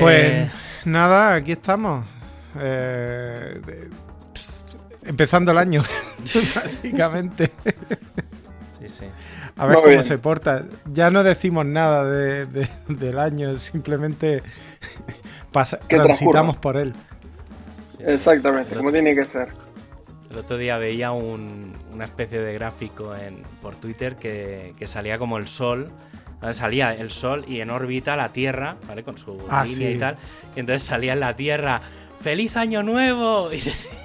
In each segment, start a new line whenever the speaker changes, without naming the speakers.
Pues nada, aquí estamos. Eh, de- empezando el año, básicamente.
Sí, sí.
A ver
Muy
cómo
bien.
se porta. Ya no decimos nada de- de- del año, simplemente pasa- transitamos por él.
sí.
Exactamente, como tiene que ser.
El otro día veía un- una especie de gráfico en, por Twitter que, que salía como el sol. ¿Vale? Salía el sol y en órbita la Tierra, ¿vale? Con su
Ah,
línea
sí.
y tal. Y entonces salía en la Tierra, ¡Feliz Año Nuevo!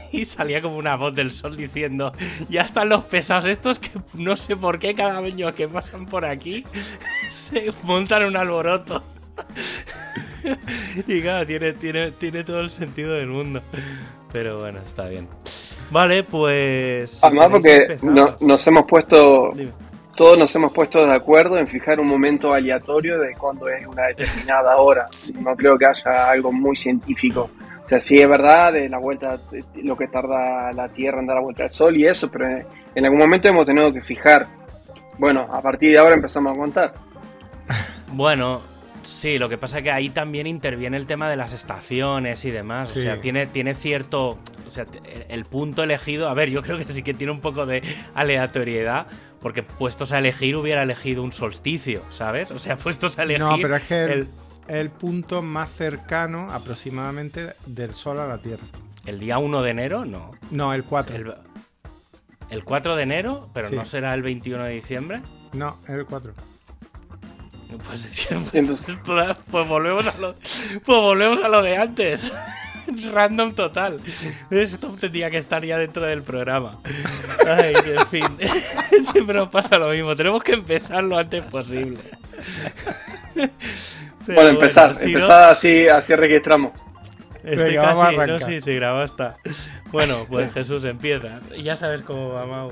Y, y salía como una voz del sol diciendo, ya están los pesados estos que no sé por qué cada año que pasan por aquí se montan un alboroto. y claro, tiene, tiene, tiene todo el sentido del mundo. Pero bueno, está bien. Vale, pues.
Además, porque no- nos hemos puesto,
Dime.
Todos nos hemos puesto de acuerdo en fijar un momento aleatorio de cuando es una determinada hora. No creo que haya algo muy científico. O sea, sí es verdad de la vuelta, de lo que tarda la Tierra en dar la vuelta al Sol y eso, pero en, algún momento hemos tenido que fijar. Bueno, a partir de ahora empezamos a contar.
Bueno, sí, lo que pasa es que ahí también interviene el tema de las estaciones y demás.
Sí.
O sea, tiene, tiene cierto. O sea, el punto elegido. A ver, yo creo que sí que tiene un poco de aleatoriedad. Porque puestos a elegir, hubiera elegido un solsticio, ¿sabes? O sea, puestos a elegir.
No, pero es que el,
el,
el punto más cercano aproximadamente del Sol a la Tierra.
el día 1 de enero, no.
No, el 4.
El, el 4 de enero, pero
Sí.
no será el 21 de diciembre.
No, el 4.
Pues,
Entonces-
pues volvemos a lo, pues volvemos a lo de antes. Random total. Esto tendría que estar ya dentro del programa. Ay, en fin. Siempre nos pasa lo mismo. Tenemos que empezar lo antes posible. Pero
bueno, empezar,
si no,
empezar así, así registramos.
estoy
Venga,
casi. No, sí, sí, grabado está. Bueno, pues Jesús, empiezas. Ya sabes cómo va, Mau.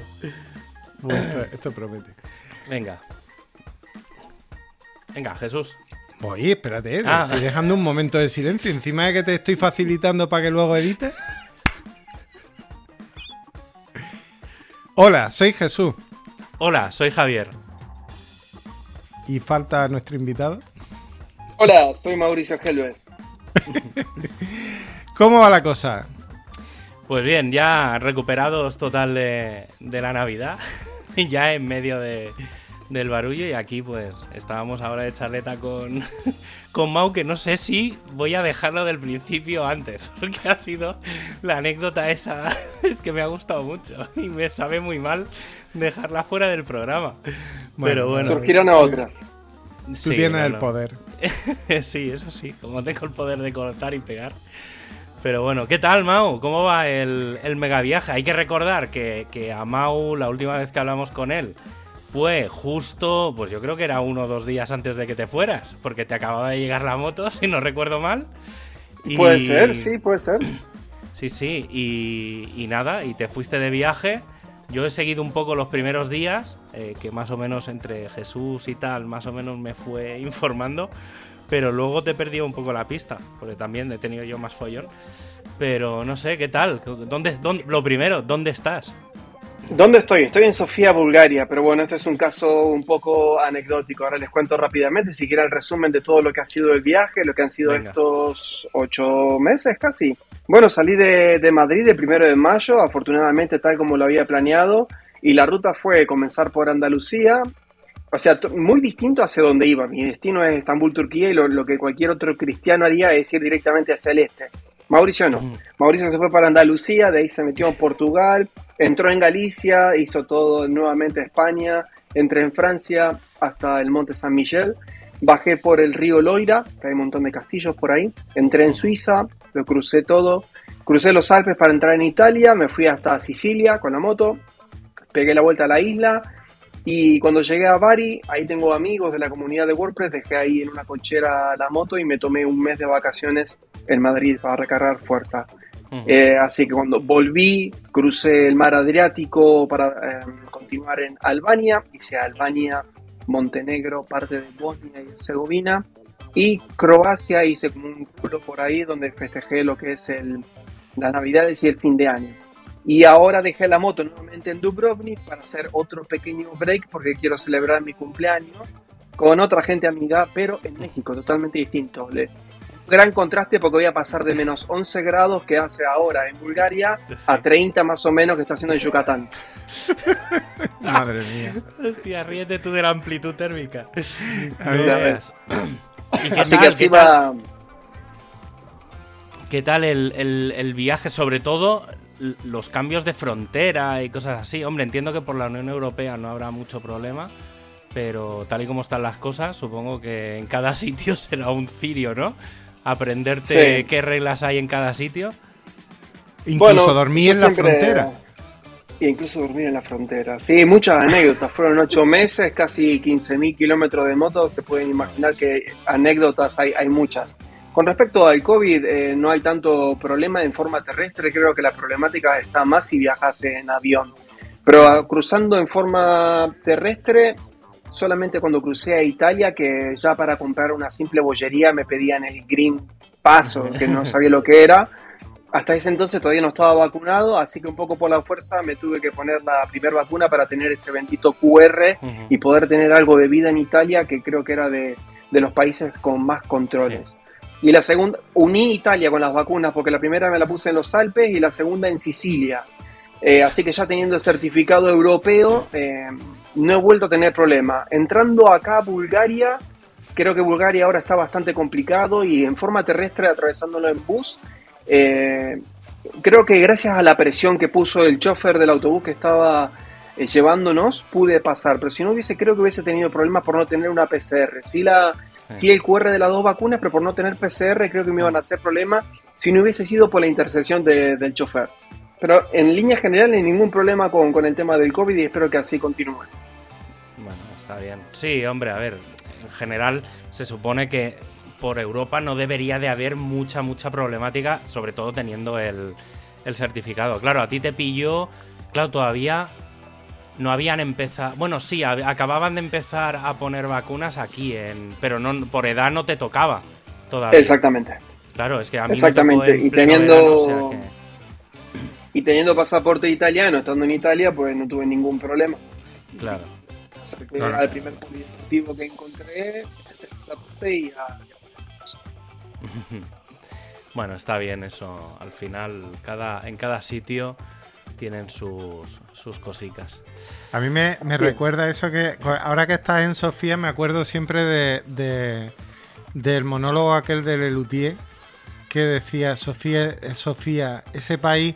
Bueno, esto promete.
Venga. Venga, Jesús.
Oye, espérate, te
Ah.
estoy dejando un momento de silencio. Encima de que te estoy facilitando para que luego edites. Hola, soy Jesús.
Hola, soy Javier.
Y falta nuestro invitado.
Hola, soy Mauricio Helves.
¿Cómo va la cosa?
Pues bien, ya recuperados total de, de la Navidad, ya en medio de, del barullo y aquí pues estábamos ahora de charleta con, con Mau, que no sé si voy a dejarlo del principio antes, porque ha sido la anécdota esa, es que me ha gustado mucho y me sabe muy mal dejarla fuera del programa. Pero bueno,
Surgirán a otras.
Tú
sí,
tienes
no,
el poder.
sí, eso sí, como tengo el poder de cortar y pegar. Pero bueno, ¿qué tal, Mau? ¿Cómo va el, el mega viaje? Hay que recordar que, que a Mau, la última vez que hablamos con él, fue justo, pues yo creo que era uno o dos días antes de que te fueras, porque te acababa de llegar la moto, si no recuerdo mal. Y-
Puede ser, sí, puede ser.
Sí, sí, y, y nada, y te fuiste de viaje. Yo he seguido un poco los primeros días, eh, que más o menos entre Jesús y tal, más o menos me fue informando, pero luego te he perdido un poco la pista, porque también he tenido yo más follón. Pero no sé, ¿qué tal? ¿Dónde, dónde- lo primero, ¿dónde estás?
¿Dónde estoy? Estoy en Sofía, Bulgaria, pero bueno, este es un caso un poco anecdótico. Ahora les cuento rápidamente, si quieren el resumen de todo lo que ha sido el viaje, lo que han sido
Venga.
estos ocho meses casi. Bueno, salí de, de Madrid el primero de mayo, afortunadamente tal como lo había planeado, y la ruta fue comenzar por Andalucía, o sea, muy distinto hacia donde iba. Mi destino es Estambul, Turquía, y lo, lo que cualquier otro cristiano haría es ir directamente hacia el este. Mauricio no.
Ujú.
Mauricio se fue para Andalucía, de ahí se metió en Portugal, entró en Galicia, hizo todo nuevamente España, entré en Francia hasta el Monte San Miguel, bajé por el río Loira, que hay un montón de castillos por ahí, entré en Suiza, lo crucé todo, crucé los Alpes para entrar en Italia, me fui hasta Sicilia con la moto, pegué la vuelta a la isla y cuando llegué a Bari, ahí tengo amigos de la comunidad de WordPress, dejé ahí en una cochera la moto y me tomé un mes de vacaciones en Madrid para recargar fuerza. Eh, así que cuando volví, crucé el mar Adriático para eh, continuar en Albania, hice Albania, Montenegro, parte de Bosnia y Herzegovina, y Croacia hice como un culo por ahí donde festejé lo que es el, las Navidades y el fin de año. Y ahora dejé la moto nuevamente en Dubrovnik para hacer otro pequeño break porque quiero celebrar mi cumpleaños con otra gente amiga, pero en México, totalmente distinto. Le- gran contraste porque voy a pasar de menos 11 grados que hace ahora en Bulgaria a 30 más o menos que está haciendo en Yucatán.
Madre mía.
Hostia, ríete tú de la amplitud térmica.
Ya ves.
¿Y qué
Así
tal,
que así
qué tal-
va.
¿Qué tal el, el- el viaje? Sobre todo los cambios de frontera y cosas así. Hombre, entiendo que por la Unión Europea no habrá mucho problema, pero tal y como están las cosas, supongo que en cada sitio será un cirio, ¿no? Aprenderte
Sí.
qué reglas hay en cada sitio.
Incluso
Bueno,
dormí en la
siempre-
frontera.
Incluso dormir en la frontera. Sí, muchas anécdotas. Fueron ocho meses, casi 15.000 kilómetros de moto. Se pueden imaginar que anécdotas hay, hay muchas. Con respecto al COVID, eh, no hay tanto problema en forma terrestre. Creo que la problemática está más si viajas en avión. Pero ah, cruzando en forma terrestre, solamente cuando crucé a Italia, que ya para comprar una simple bollería me pedían el Green Paso, que no sabía lo que era. Hasta ese entonces todavía no estaba vacunado, así que un poco por la fuerza me tuve que poner la primera vacuna para tener ese bendito QR y poder tener algo de vida en Italia, que creo que era de, de los países con más controles. Y la segunda, uní Italia con las vacunas, porque la primera me la puse en los Alpes y la segunda en Sicilia. Eh, así que ya teniendo el certificado europeo, eh, no he vuelto a tener problema. Entrando acá a Bulgaria, creo que Bulgaria ahora está bastante complicado y en forma terrestre, atravesándolo en bus, eh, creo que gracias a la presión que puso el chofer del autobús que estaba llevándonos, pude pasar. Pero si no hubiese, creo que hubiese tenido problemas por no tener una PCR. Sí, la, sí el QR de las dos vacunas, pero por no tener PCR creo que me iban a hacer problemas si no hubiese sido por la intercesión de- del chofer. Pero en línea general, ningún problema con, con el tema del COVID y espero que así continúe.
Bueno, está bien. Sí, hombre, a ver, en general se supone que por Europa no debería de haber mucha, mucha problemática, sobre todo teniendo el, el certificado. Claro, a ti te pilló, claro, todavía no habían empezado, bueno, sí, acababan de empezar a poner vacunas aquí, en, pero no por edad no te tocaba todavía.
Exactamente.
Claro, es que a mí me
Exactamente,
tocó en
y teniendo-
verano, o sea que-
Y teniendo pasaporte italiano, estando en Italia, pues no tuve ningún problema.
claro.
Al primer polideportivo que encontré, saqué el pasaporte y a-
Bueno, está bien eso. Al final, cada, en cada sitio tienen sus, sus cositas.
A mí me, me recuerda eso que ahora que estás en Sofía me acuerdo siempre de, de- del monólogo aquel de Lelutier que decía Sofía, eh, Sofía, ese país,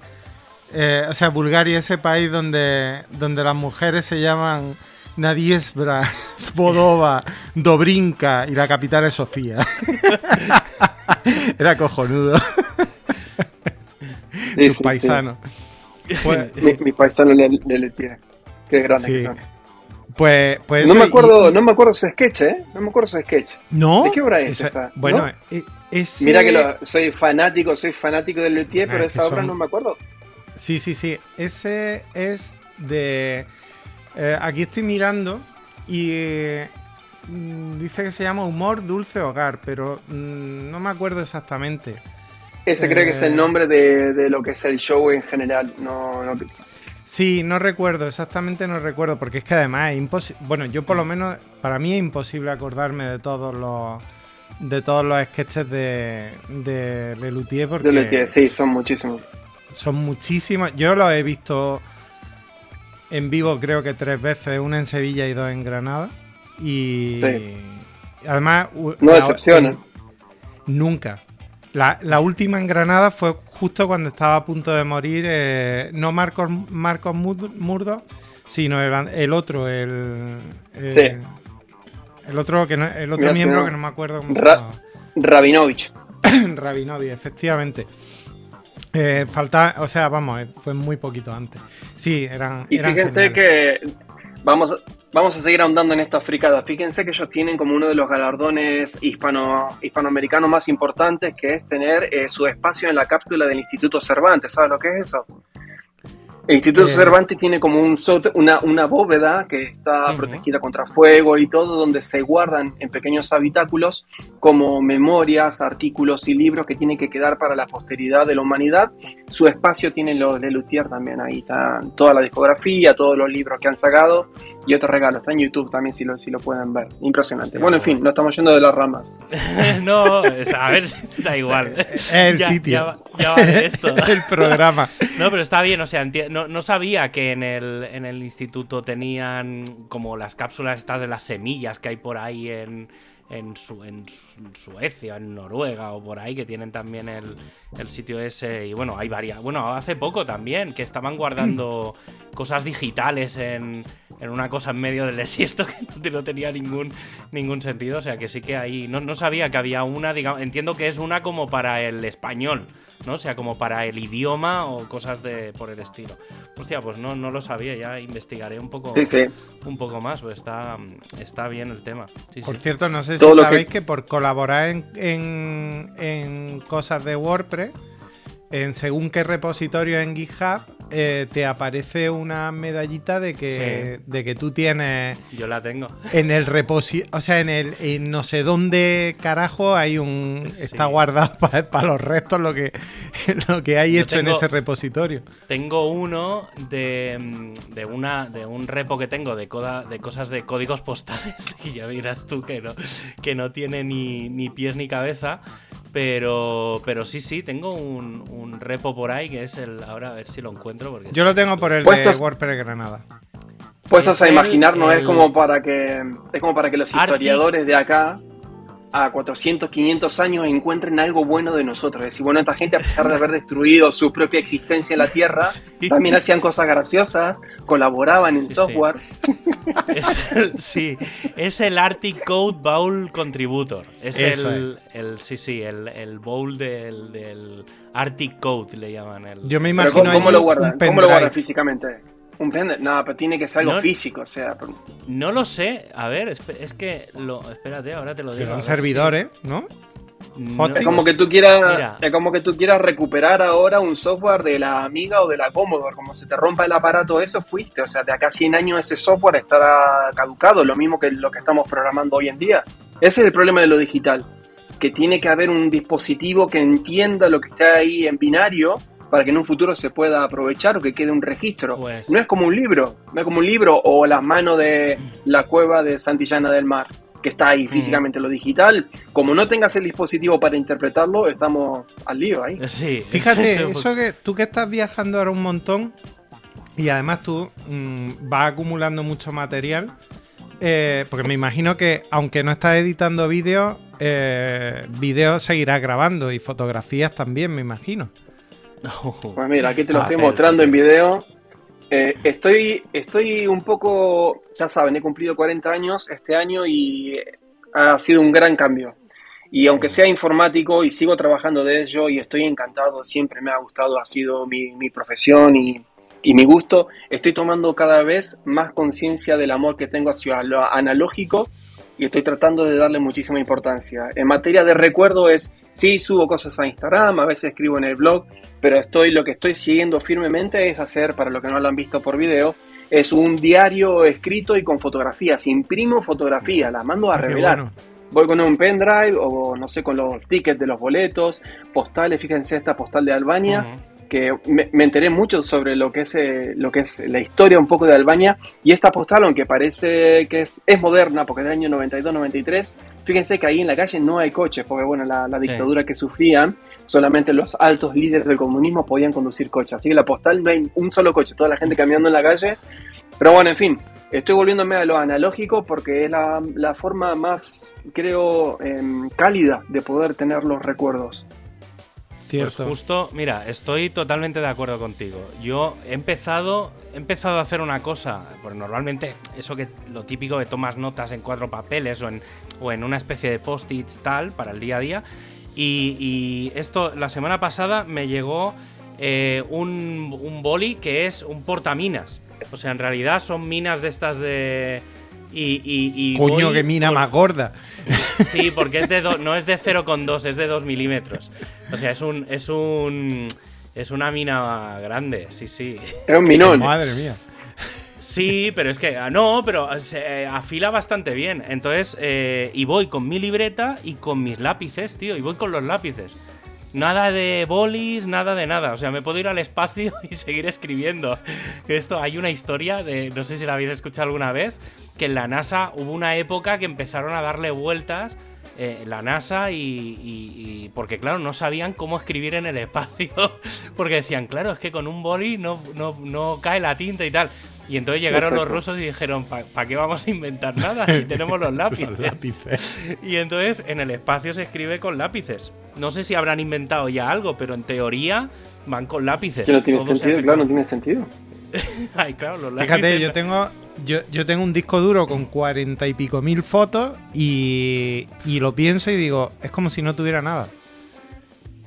eh, o sea, Bulgaria, ese país donde, donde las mujeres se llaman Nadiesbra, Svodova, Dobrinka y la capital es Sofía. Era cojonudo,
Sí,
tus
sí,
paisanos. Pues.
Mi, mi paisano le, le, le. Qué
Sí.
que son.
pues, pues
No me acuerdo,
y-
no me acuerdo su sketch, ¿eh? No me acuerdo su sketch.
¿No?
¿De qué obra es esa?
Bueno,
¿No?
e- ese-
Mira que lo- soy fanático, soy fanático de Luthier,
Ah,
pero esa obra
son-
no me acuerdo.
Sí, sí, sí. Ese es de. eh, aquí estoy mirando y eh, mm, dice que se llama Humor Dulce Hogar, pero mm, no me acuerdo exactamente.
Ese creo que es
Eh.
el nombre de, de lo que es el show en general. No, no-
Sí, no recuerdo, exactamente no recuerdo, porque es que además es imposible. Bueno, yo por lo menos, para mí es imposible acordarme de todos los de todos los sketches de, de Lelutier porque
de Luthier, sí, son muchísimos.
Son muchísimos. Yo los he visto en vivo, creo que tres veces, una en Sevilla y dos en Granada. Y
Sí.
además.
No decepcionan.
Nunca. La, la última en Granada fue justo cuando estaba a punto de morir. eh, no Marcos, Marcos Murdo, sino el, el otro, el. eh,
Sí.
El otro, que no- el otro
Mira, si
miembro
no-
que no me acuerdo cómo se llama.
Rabinovich.
Rabinovi, efectivamente. Eh, falta, o sea, vamos, eh, fue muy poquito antes. Sí, eran.
Y
eran
fíjense
geniales.
que vamos, vamos a seguir ahondando en esta fricada. Fíjense que ellos tienen como uno de los galardones hispano, hispanoamericanos más importantes, que es tener eh, su espacio en la cápsula del Instituto Cervantes. ¿Sabes lo que es eso? El Instituto
Eh,
Cervantes tiene como un una, una bóveda que está
Ujú.
protegida contra fuego y todo, donde se guardan en pequeños habitáculos como memorias, artículos y libros que tienen que quedar para la posteridad de la humanidad. Su espacio tiene los de Luthier también, ahí está toda la discografía, todos los libros que han sacado y otros regalos. Está en YouTube también si lo, si lo pueden ver. Impresionante.
Hostia,
bueno, en fin, no estamos yendo de las ramas.
no, es- a ver, da igual.
Es el
Ya-
sitio.
Ya, va- ya vale esto.
el programa.
No, pero está bien, o sea, no, no sabía que en el, en el instituto tenían como las cápsulas estas de las semillas que hay por ahí en, en, Su- en Su- en Suecia, en Noruega o por ahí, que tienen también el, el sitio ese. Y bueno, hay varias. Bueno, hace poco también, que estaban guardando cosas digitales en, en una cosa en medio del desierto que no tenía ningún, ningún sentido. O sea, que sí que ahí. No, no sabía que había una, digamos. Entiendo que es una como para el español. ¿No? O sea, como para el idioma o cosas de por el estilo. Hostia, pues no, no lo sabía, ya investigaré un poco,
Sí, sí.
un poco más, pues está, está bien el tema. Sí,
Por
sí.
cierto, no sé si
Todo
sabéis
que-
que... por colaborar en, en- en cosas de WordPress, en según qué repositorio en GitHub, eh, te aparece una medallita de que, de que tú tienes
Yo la tengo.
en el repositorio, o sea, en el en no sé dónde carajo hay un
Sí.
está guardado para los restos lo que lo que hay
Yo
hecho en ese repositorio.
Tengo uno de, mm, de una de un repo que tengo de, coda- de cosas de códigos postales y ya verás tú que no, que no tiene ni, ni pies ni cabeza. Pero, pero sí, sí, tengo un, un repo por ahí que es el. Ahora a ver si lo encuentro. Porque
Yo lo tengo por el
Puestos-
de WordPress Granada.
Puestos
Es
a
el-
imaginar, no es como para que es como para que los
Arctic-
historiadores de acá a 400, 500 años encuentren algo bueno de nosotros. Es decir, bueno, esta gente a pesar de haber destruido su propia existencia en la Tierra,
Sí.
también hacían cosas graciosas, colaboraban en
Sí, sí.
software.
Es el, sí, es el Arctic Code Bowl Contributor. Es
Eso
el, el- sí, sí, el, el bowl del, del Arctic Code le llaman. El,
Yo me
Pero
imagino
¿cómo, cómo lo guardan? ¿Cómo lo guardan físicamente? Un pendrive. No, pero tiene que ser algo
No.
físico, o sea,
No lo sé, a ver, es que lo, espérate, ahora te lo digo. a
Serán
ver
servidores, ¿no?
si- No,
es como que tú quieras,
Mira.
es como que tú quieras recuperar ahora un software de la Amiga o de la Commodore, como se te rompa el aparato, eso fuiste, o sea, de acá a 100 años ese software estará caducado, lo mismo que lo que estamos programando hoy en día. Ese es el problema de lo digital, que tiene que haber un dispositivo que entienda lo que está ahí en binario para que en un futuro se pueda aprovechar o que quede un registro.
Pues-
No es como un libro, no es como un libro o las manos de la cueva de Santillana del Mar, que está ahí físicamente lo digital. Como no tengas el dispositivo para interpretarlo, estamos al lío ahí.
Sí,
Fíjate,
eso-
eso que tú que estás viajando ahora un montón y además tú mm, vas acumulando mucho material, eh, porque me imagino que aunque no estás editando vídeos, eh, vídeos seguirás grabando y fotografías también, me imagino.
Pues mira, aquí te lo
Ah,
estoy
pero-
mostrando en video. Eh, estoy, estoy un poco, ya saben, he cumplido 40 años este año y ha sido un gran cambio. Y aunque sea informático y sigo trabajando de ello y estoy encantado, siempre me ha gustado, ha sido mi, mi profesión y, y mi gusto, estoy tomando cada vez más conciencia del amor que tengo hacia lo analógico y estoy tratando de darle muchísima importancia. En materia de recuerdo es, sí, subo cosas a Instagram, a veces escribo en el blog, pero estoy, lo que estoy siguiendo firmemente es hacer, para los que no lo han visto por video, es un diario escrito y con fotografías. Imprimo fotografías, las mando a
Qué
revelar.
bueno.
Voy con un pendrive o no sé, con los tickets de los boletos, postales, fíjense esta postal de Albania. Que me, me enteré mucho sobre lo que es eh, lo que es la historia un poco de Albania y esta postal aunque parece que es, es moderna porque es del año 92-93 fíjense que ahí en la calle no hay coches porque bueno la, la
Sí.
dictadura que sufrían solamente los altos líderes del comunismo podían conducir coches. Así que la postal no hay un solo coche toda la gente caminando en la calle. Pero bueno en fin estoy volviéndome a lo analógico porque es la, la forma más creo em, cálida de poder tener los recuerdos
Pues
Cierto.
justo, mira, estoy totalmente de acuerdo contigo. Yo he empezado, he empezado a hacer una cosa, porque normalmente eso que lo típico de tomas notas en cuatro papeles o en, o en una especie de post-its tal para el día a día. Y, y esto, la semana pasada me llegó eh, un, un boli que es un portaminas. O sea, en realidad son minas de estas de... Y, y, y
Coño,
voy
que mina
por-
más gorda.
Sí, porque es de do- no es de 0,2, es de 2 milímetros. O sea, es un. Es un. Es una mina grande, sí, sí.
Es un minón.
Madre mía.
Sí, pero es que ah, no, pero se eh, afila bastante bien. Entonces, eh, y voy con mi libreta y con mis lápices, tío, y voy con los lápices. Nada de bolis, nada de nada. O sea, me puedo ir al espacio y seguir escribiendo. Esto, hay una historia de, no sé si la habéis escuchado alguna vez, que en la NASA hubo una época que empezaron a darle vueltas eh, la NASA y, y- porque claro, no sabían cómo escribir en el espacio, porque decían, claro, es que con un boli no, no, no cae la tinta y tal. Y entonces llegaron los rusos y dijeron, ¿para qué vamos a inventar nada si tenemos los lápices?
Los lápices.
Y entonces en el espacio se escribe con lápices. No sé si habrán inventado ya algo, pero en teoría van con lápices.
Que no tiene
Todo
sentido, claro, no tiene sentido.
Ay, claro, los lápices.
Fíjate, yo tengo, yo, yo tengo un disco duro con cuarenta y pico mil fotos y, y lo pienso y digo, es como si no tuviera nada.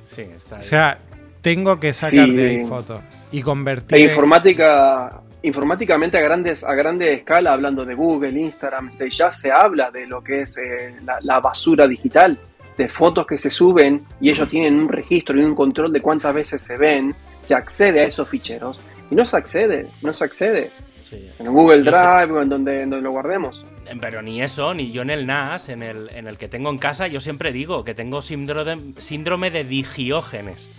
Sí, está
O
ahí.
sea, tengo que sacar
Sí.
de ahí fotos y convertir. En-
informática, informáticamente a grandes, a grande escala, hablando de Google, Instagram, se, ya se habla de lo que es eh, la, la basura digital, de fotos que se suben y ellos tienen un registro y un control de cuántas veces se ven, se accede a esos ficheros y no se accede, no se accede
Sí.
en Google Drive o en donde, en donde lo guardemos.
Pero ni eso, ni yo en el NAS, en el, en el que tengo en casa, yo siempre digo que tengo síndrome, síndrome de digiógenes.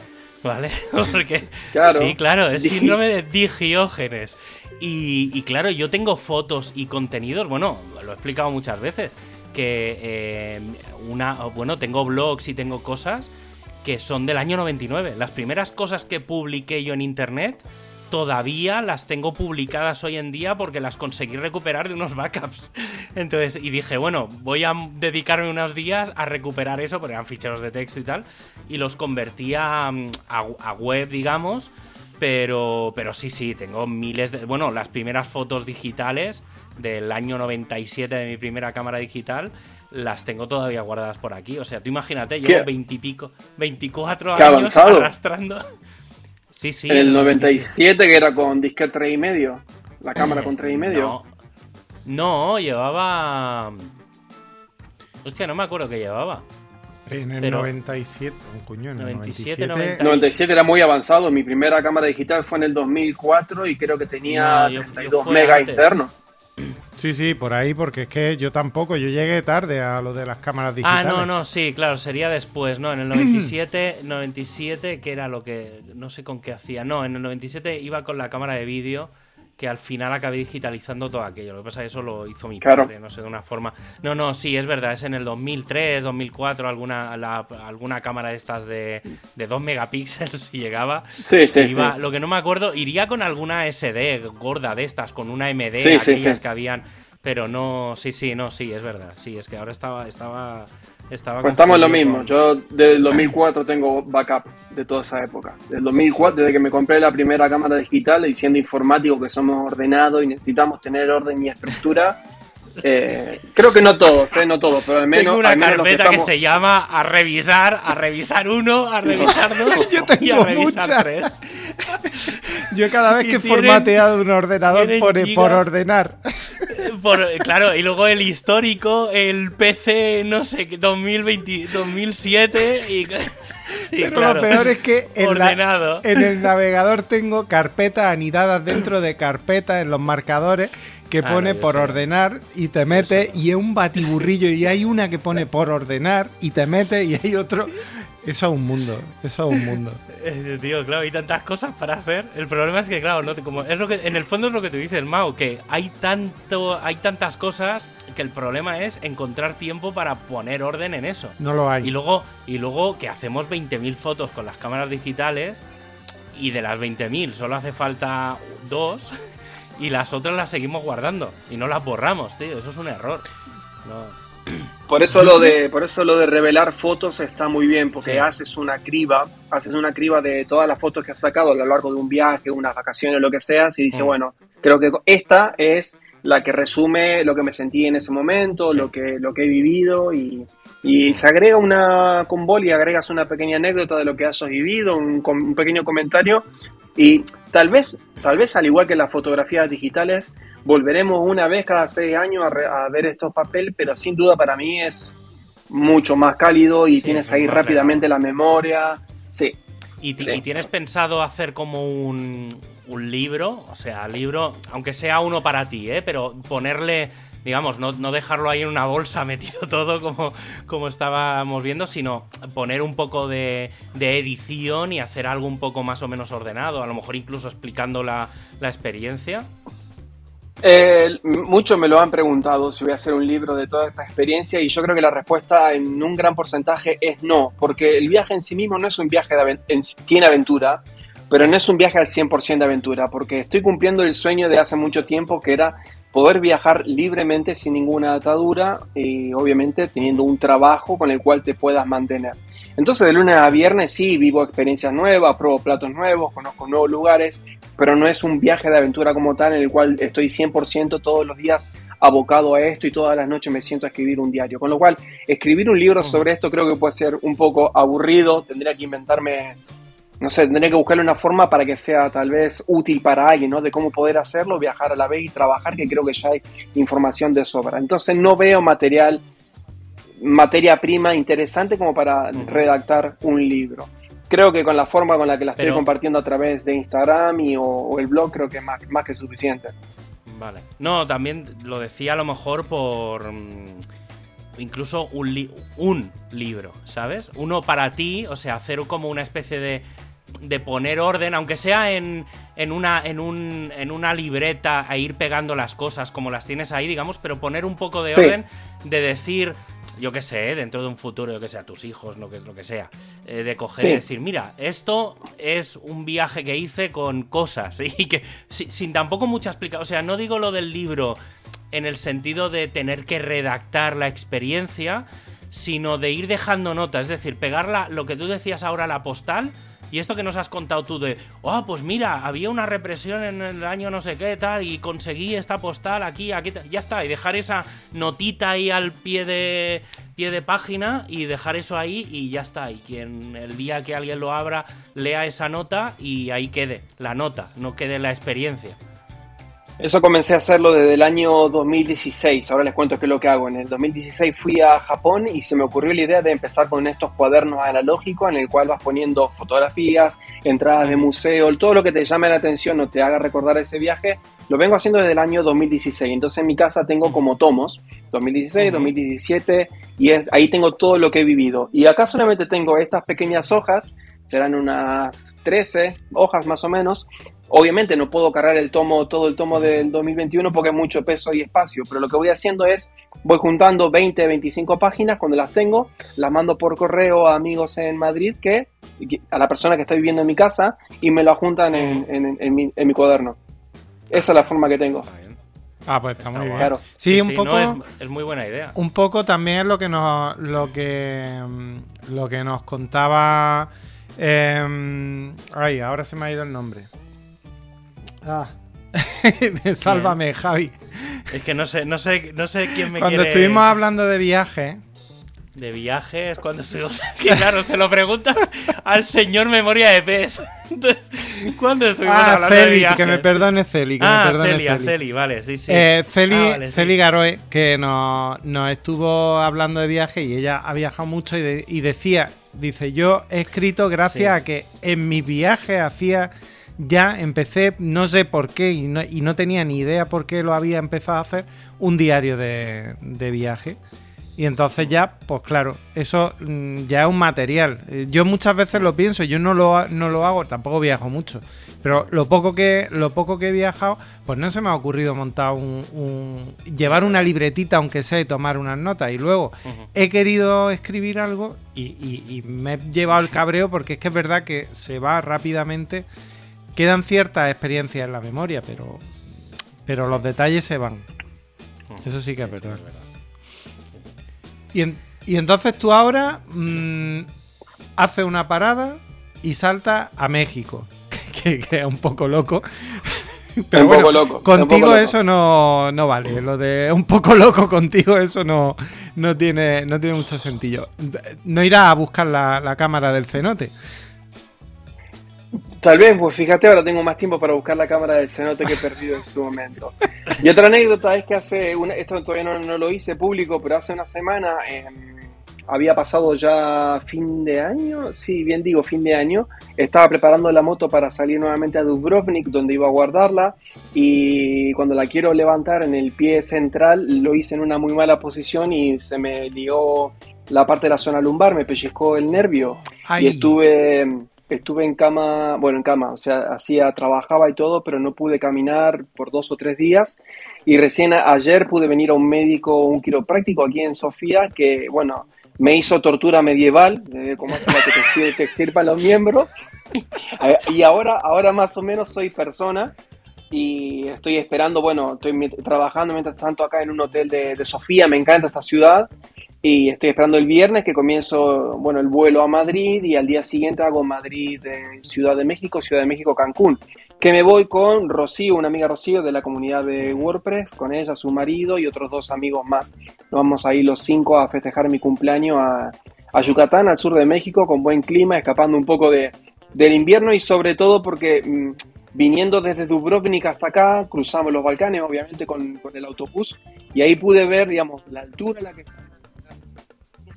¿Vale? Porque.
Claro.
Sí, claro, es síndrome de digiógenes. Y, y claro, yo tengo fotos y contenidos, bueno, lo he explicado muchas veces, que eh, una, bueno, tengo blogs y tengo cosas que son del año 99. Las primeras cosas que publiqué yo en internet todavía las tengo publicadas hoy en día porque las conseguí recuperar de unos backups. Entonces, y dije, bueno, voy a dedicarme unos días a recuperar eso, porque eran ficheros de texto y tal, y los convertí a, a- a web, digamos. Pero, pero sí, sí, tengo miles de. Bueno, las primeras fotos digitales del año 97 de mi primera cámara digital las tengo todavía guardadas por aquí. O sea, tú imagínate, llevo 20 y pico, 24
¿Qué
años
avanzado?
arrastrando. Sí, sí.
en el
97.
97 que era con disquete 3 y medio, la cámara con 3 y medio.
No, no, llevaba. Hostia, no me acuerdo qué llevaba.
En el
Pero-
97, un coño, en el
97,
97.
97 era muy avanzado. Mi primera cámara digital fue en el 2004 y creo que tenía
No, yo- yo
32
fue
megas internos.
Sí, sí, por ahí, porque es que yo tampoco, yo llegué tarde a lo de las cámaras
Ah,
digitales.
no, no, sí, claro, sería después, ¿no? En el 97, 97, que era lo que. No sé con qué hacía. No, en el 97 iba con la cámara de vídeo, que al final acabé digitalizando todo aquello. Lo que pasa es que eso lo hizo mi
Claro.
padre, no sé, de una forma. No, no, sí, es verdad, es en el 2003, 2004, alguna, la- alguna cámara de estas de, de 2 megapíxeles si llegaba.
Sí, sí,
que
sí.
iba- Lo que no me acuerdo, iría con alguna SD gorda de estas, con una MD,
sí,
aquellas
sí.
que habían. Pero no, sí, sí, no, sí, es verdad. Sí, es que ahora estaba, estaba, estaba.
Pues estamos en lo mismo.
con-
Yo desde el 2004 tengo backup de toda esa época. Del 2004, desde que me compré la primera cámara digital y siendo informático que somos ordenados y necesitamos tener orden y estructura. eh, creo que no todos, eh, no todos, pero al menos,
Tengo una
al menos los que
carpeta que, se llama a revisar, a revisar uno, a revisar dos
Yo
y a
tengo
revisar
muchas.
tres.
Yo cada vez
Y
que he formateado un ordenador pone por ordenar.
Por- claro, y luego el histórico, el PC, no sé, qué, 2020, 2007 y... Sí,
Pero
claro.
lo peor es que en, la-
Ordenado.
en el navegador tengo carpetas anidadas dentro de carpetas en los marcadores que
Ah,
pone
no,
por
sé.
ordenar y te mete y es un batiburrillo y hay una que pone por ordenar y te mete y hay otro. Eso es un mundo, eso es un mundo.
Eh, Tío, claro, hay tantas cosas para hacer. El problema es que, claro, no te- como es lo que en el fondo es lo que tú dices, Mau, que hay tanto, hay tantas cosas que el problema es encontrar tiempo para poner orden en eso.
No lo hay.
Y luego, y luego que hacemos 20.000 fotos con las cámaras digitales y de las 20.000 solo hace falta dos y las otras las seguimos guardando y no las borramos, tío. Eso es un error. No.
Por eso lo de, por eso lo de revelar fotos está muy bien, porque
Sí.
haces una criba, haces una criba de todas las fotos que has sacado a lo largo de un viaje, unas vacaciones, lo que sea, y dice,
Mm.
bueno, creo que esta es la que resume lo que me sentí en ese momento,
Sí.
lo que, lo que he vivido, y, y se agrega una con boli, agregas una pequeña anécdota de lo que has vivido, un, un pequeño comentario, y tal vez, tal vez al igual que las fotografías digitales, volveremos una vez cada seis años a, re- a ver estos papeles, pero sin duda para mí es mucho más cálido y
Sí,
tienes
es
ahí rápidamente la memoria. Sí,
¿Y, tienes pensado hacer como un, un, libro? O sea, libro, aunque sea uno para ti, ¿eh? Pero ponerle, digamos, no, no, dejarlo ahí en una bolsa metido todo como, como estábamos viendo, sino poner un poco de, edición y hacer algo un poco más o menos ordenado, a lo mejor incluso explicando la, experiencia.
Eh, muchos me lo han preguntado si voy a hacer un libro de toda esta experiencia y yo creo que la respuesta en un gran porcentaje es no, porque el viaje en sí mismo no es un viaje de tiene aventura, pero no es un viaje al 100% de aventura, porque estoy cumpliendo el sueño de hace mucho tiempo que era poder viajar libremente sin ninguna atadura y obviamente teniendo un trabajo con el cual te puedas mantener. Entonces de lunes a viernes sí, vivo experiencias nuevas, pruebo platos nuevos, conozco nuevos lugares, pero no es un viaje de aventura como tal en el cual estoy 100% todos los días abocado a esto y todas las noches me siento a escribir un diario. Con lo cual, escribir un libro sobre esto creo que puede ser un poco aburrido, tendría que inventarme, no sé, tendría que buscarle una forma para que sea tal vez útil para alguien, ¿no? De cómo poder hacerlo, viajar a la vez y trabajar, que creo que ya hay información de sobra. Entonces no veo material materia prima interesante como para redactar un libro. Creo que con la forma con la que la estoy compartiendo a través de Instagram y, o, el blog, creo que es más, más que suficiente.
Vale. No, también lo decía a lo mejor por mm, incluso un, un libro, ¿sabes? Uno para ti, o sea, hacer como una especie de, de poner orden, aunque sea en, en, una, en, un, en una libreta, a ir pegando las cosas como las tienes ahí, digamos, pero poner un poco de orden, de decir, yo qué sé, dentro de un futuro, yo que sé, a tus hijos, lo que, lo que sea, eh, de coger y decir, mira, esto es un viaje que hice con cosas y que sin, tampoco mucha explicación, o sea, no digo lo del libro en el sentido de tener que redactar la experiencia, sino de ir dejando notas, es decir, pegarla, lo que tú decías ahora, la postal, y esto que nos has contado tú de, oh, pues mira, había una represión en el año no sé qué tal y conseguí esta postal aquí, aquí, ya está, y dejar esa notita ahí al pie de pie de página y dejar eso ahí y ya está. Y quien el día que alguien lo abra lea esa nota y ahí quede la nota, no quede la experiencia.
Eso comencé a hacerlo desde el año 2016. Ahora les cuento qué es lo que hago. En el 2016 fui a Japón y se me ocurrió la idea de empezar con estos cuadernos analógicos en el cual vas poniendo fotografías, entradas de museo, todo lo que te llame la atención o te haga recordar ese viaje. Lo vengo haciendo desde el año 2016. Entonces en mi casa tengo como tomos, 2016, 2017, y es, ahí tengo todo lo que he vivido. Y acá solamente tengo estas pequeñas hojas serán unas 13 hojas más o menos, Obviamente no puedo cargar el tomo, todo el tomo del 2021 porque es mucho peso y espacio, pero lo que voy haciendo es, voy juntando 20, 25 páginas, cuando las tengo, las mando por correo a amigos en Madrid que, a la persona que está viviendo en mi casa y me lo juntan en, mi, cuaderno. Esa es la forma que tengo.
Ah, pues está, muy bien.
Claro.
Sí, un poco.
es, muy buena idea.
Un poco también es lo que nos, lo que, lo que nos contaba. Em, ay, ahora se me ha ido el nombre. Ah. Sálvame, Javi.
Es que no sé, no sé, no sé quién me
Cuando estuvimos hablando de viaje.
De viajes, cuando estuvimos. Es que claro, se lo pregunta al señor Memoria de Pez. Entonces, ¿cuándo estuvimos ah, hablando de viajes?
que me perdone Celi. Que
ah,
me perdone
Celi, Celi. Celi, vale, sí, sí.
Eh, Celi, ah, Celi Garoe, que nos, nos, estuvo hablando de viaje y ella ha viajado mucho y, y decía, dice, yo he escrito gracias a que en mi viaje hacía ya empecé, no sé por qué, y no, tenía ni idea por qué lo había empezado a hacer, un diario de, viaje. Y entonces ya, pues claro, eso mm, ya es un material. Eh, yo muchas veces lo pienso, yo no lo, no lo hago, tampoco viajo mucho. Pero lo poco que, lo poco que he viajado, pues no se me ha ocurrido montar un, llevar una libretita, aunque sea, y tomar unas notas. Y luego he querido escribir algo y, y me he llevado el cabreo porque es que es verdad que se va rápidamente quedan ciertas experiencias en la memoria, pero, pero los detalles se van. Eso sí que es verdad. Y, y, entonces tú ahora mm, haces una parada y saltas a México, que, es un poco loco. Pero un poco loco, contigo eso no, no, vale. Lo de un poco loco contigo, eso no, no, tiene, no tiene mucho sentido. No irás a buscar la, la cámara del cenote.
Tal vez, pues fíjate, ahora tengo más tiempo para buscar la cámara del cenote que he perdido en su momento. Y otra anécdota es que hace, una, esto todavía no, lo hice público, pero hace una semana, había pasado ya fin de año, sí, bien digo, fin de año. Estaba preparando la moto para salir nuevamente a Dubrovnik, donde iba a guardarla. Y cuando la quiero levantar en el pie central, lo hice en una muy mala posición y se me lió la parte de la zona lumbar, me pellizcó el nervio. Y estuve, estuve en cama, bueno, en cama, o sea, hacía, trabajaba y todo, pero no pude caminar por dos o tres días. Y recién ayer pude venir a un médico, un quiropráctico aquí en Sofía, que, bueno, me hizo tortura medieval, de cómo es la que te, extirpa los miembros. y ahora, ahora más o menos soy persona y estoy esperando, bueno, estoy trabajando mientras tanto acá en un hotel de, de, Sofía, me encanta esta ciudad y estoy esperando el viernes que comienzo, bueno, el vuelo a Madrid y al día siguiente hago Madrid, Ciudad de México, Ciudad de México, Cancún que me voy con Rocío, una amiga Rocío de la comunidad de WordPress, con ella, su marido y otros dos amigos más. Nos vamos a ir los cinco a festejar mi cumpleaños a, Yucatán, al sur de México, con buen clima, escapando un poco de, del invierno y sobre todo porque mm, viniendo desde Dubrovnik hasta acá, cruzamos los Balcanes, obviamente, con, con, el autobús, y ahí pude ver, digamos, la altura en la que está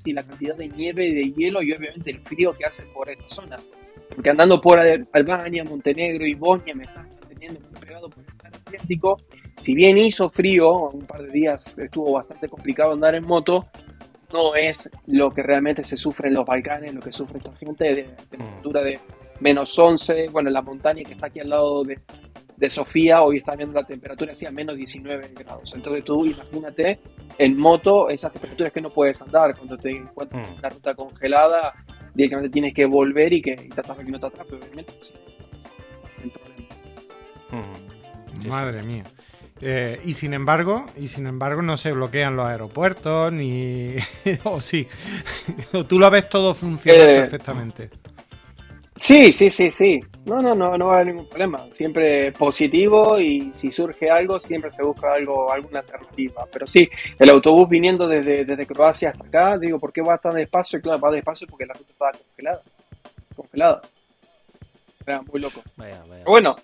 y la cantidad de nieve y de hielo y obviamente el frío que hace por estas zonas. Porque andando por Albania, Montenegro y Bosnia me están teniendo muy pegado por el Atlántico. Si bien hizo frío, un par de días estuvo bastante complicado andar en moto, no es lo que realmente se sufre en los Balcanes, lo que sufre esta gente de, de temperatura de menos 11, bueno, en la montaña que está aquí al lado de, de Sofía, hoy está viendo la temperatura así a menos 19 grados. Entonces tú imagínate en moto esas temperaturas que no puedes andar. Cuando te encuentras en mm. una ruta congelada, directamente tienes que volver y que y tratar de que no te atrape, obviamente.
Mm. Madre mía. Eh, y sin embargo, y sin embargo, no se bloquean los aeropuertos, ni. o sí. o tú lo ves todo funcionar eh, perfectamente.
Sí, sí, sí, sí. No, no, no, no va a haber ningún problema. Siempre positivo y si surge algo, siempre se busca algo, alguna alternativa. Pero sí, el autobús viniendo desde, desde Croacia hasta acá, digo, ¿por qué va tan despacio? Claro, va despacio porque la ruta estaba congelada. Congelada. Era muy loco. Vaya, vaya. Pero bueno,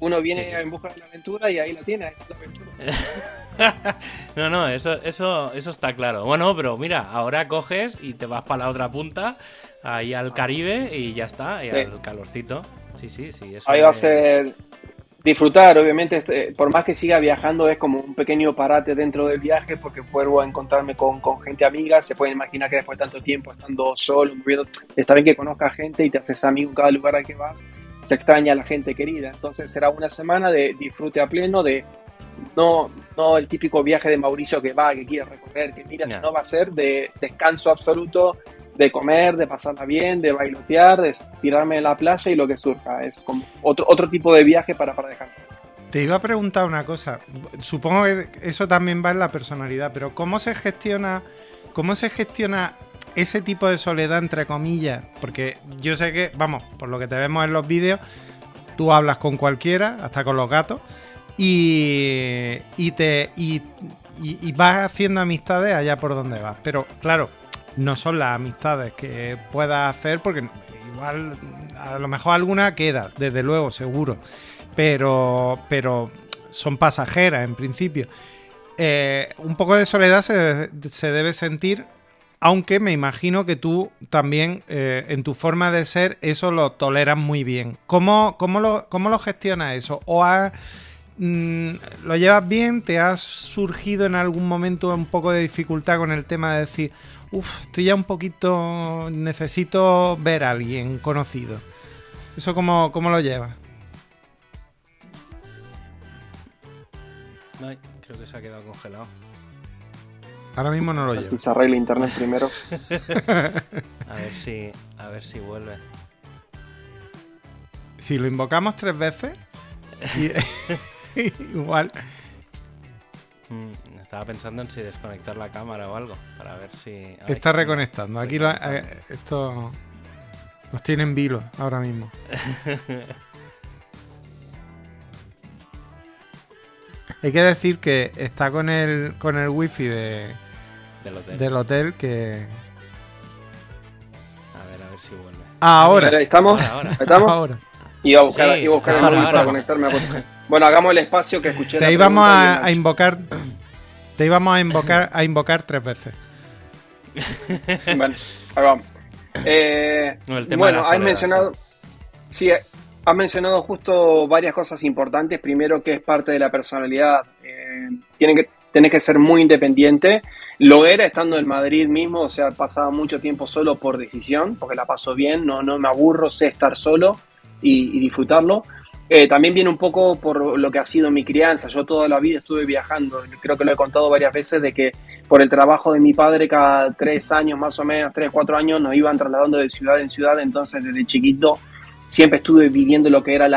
uno viene en busca de la aventura y ahí la tiene, ahí la
aventura. no, no, eso, eso, eso está claro. Bueno, pero mira, ahora coges y te vas para la otra punta, ahí al Caribe y ya está, y al calorcito. Sí, sí, sí.
Eso ahí va a ser disfrutar, obviamente, este, por más que siga viajando, es como un pequeño parate dentro del viaje porque vuelvo a encontrarme con, con gente amiga. Se pueden imaginar que después de tanto tiempo estando solo, moviendo, está bien que conozcas gente y te haces amigo en cada lugar al que vas se extraña a la gente querida. Entonces será una semana de disfrute a pleno, de no, no el típico viaje de Mauricio que va, que quiere recorrer, que mira, sino va a ser de descanso absoluto, de comer, de pasarla bien, de bailotear, de tirarme en la playa y lo que surja. Es como otro, otro tipo de viaje para, para descansar.
Te iba a preguntar una cosa. Supongo que eso también va en la personalidad, pero ¿cómo se gestiona, cómo se gestiona ese tipo de soledad, entre comillas, porque yo sé que, vamos, por lo que te vemos en los vídeos, tú hablas con cualquiera, hasta con los gatos, y, y te y, vas haciendo amistades allá por donde vas. Pero claro, no son las amistades que puedas hacer, porque igual a lo mejor alguna queda, desde luego, seguro, pero, pero son pasajeras en principio. Eh, un poco de soledad se, se debe sentir aunque me imagino que tú también, eh, en tu forma de ser, eso lo toleras muy bien. ¿Cómo, cómo, lo, cómo lo gestionas eso? ¿O mm, lo llevas bien? ¿Te has surgido en algún momento un poco de dificultad con el tema de decir, uff, estoy ya un poquito, necesito ver a alguien conocido? ¿Eso cómo, cómo lo llevas?
No, creo que se ha quedado congelado.
Ahora mismo no lo llevo.
Que se arregle internet primero.
a ver si. A ver si vuelve.
Si lo invocamos tres veces. igual.
Mm, estaba pensando en si desconectar la cámara o algo. Para ver si.
Está reconectando. Aquí eh, esto. Nos tienen vilo ahora mismo. Hay que decir que está con el, con el wifi de, del hotel. que.
A ver, a ver si vuelve.
Ah, ahora.
¿Estamos? Ahora, ¿Estamos? Ahora. Iba a buscar, a buscar el móvil para conectarme a Bueno, hagamos el espacio que escuché.
Te íbamos a, invocar. Te íbamos a invocar, a invocar tres veces.
bueno, ahí vamos. Eh, bueno, has mencionado. Sí. has mencionado justo varias cosas importantes. Primero, que es parte de la personalidad. Eh, tiene que, tenés que ser muy independiente. Lo era estando en Madrid mismo, o sea, pasaba mucho tiempo solo por decisión, porque la paso bien, no, no me aburro, sé estar solo y, disfrutarlo. Eh, también viene un poco por lo que ha sido mi crianza. Yo toda la vida estuve viajando. Creo que lo he contado varias veces de que por el trabajo de mi padre cada tres años más o menos, tres, cuatro años, nos iban trasladando de ciudad en ciudad. Entonces desde chiquito siempre estuve viviendo lo que era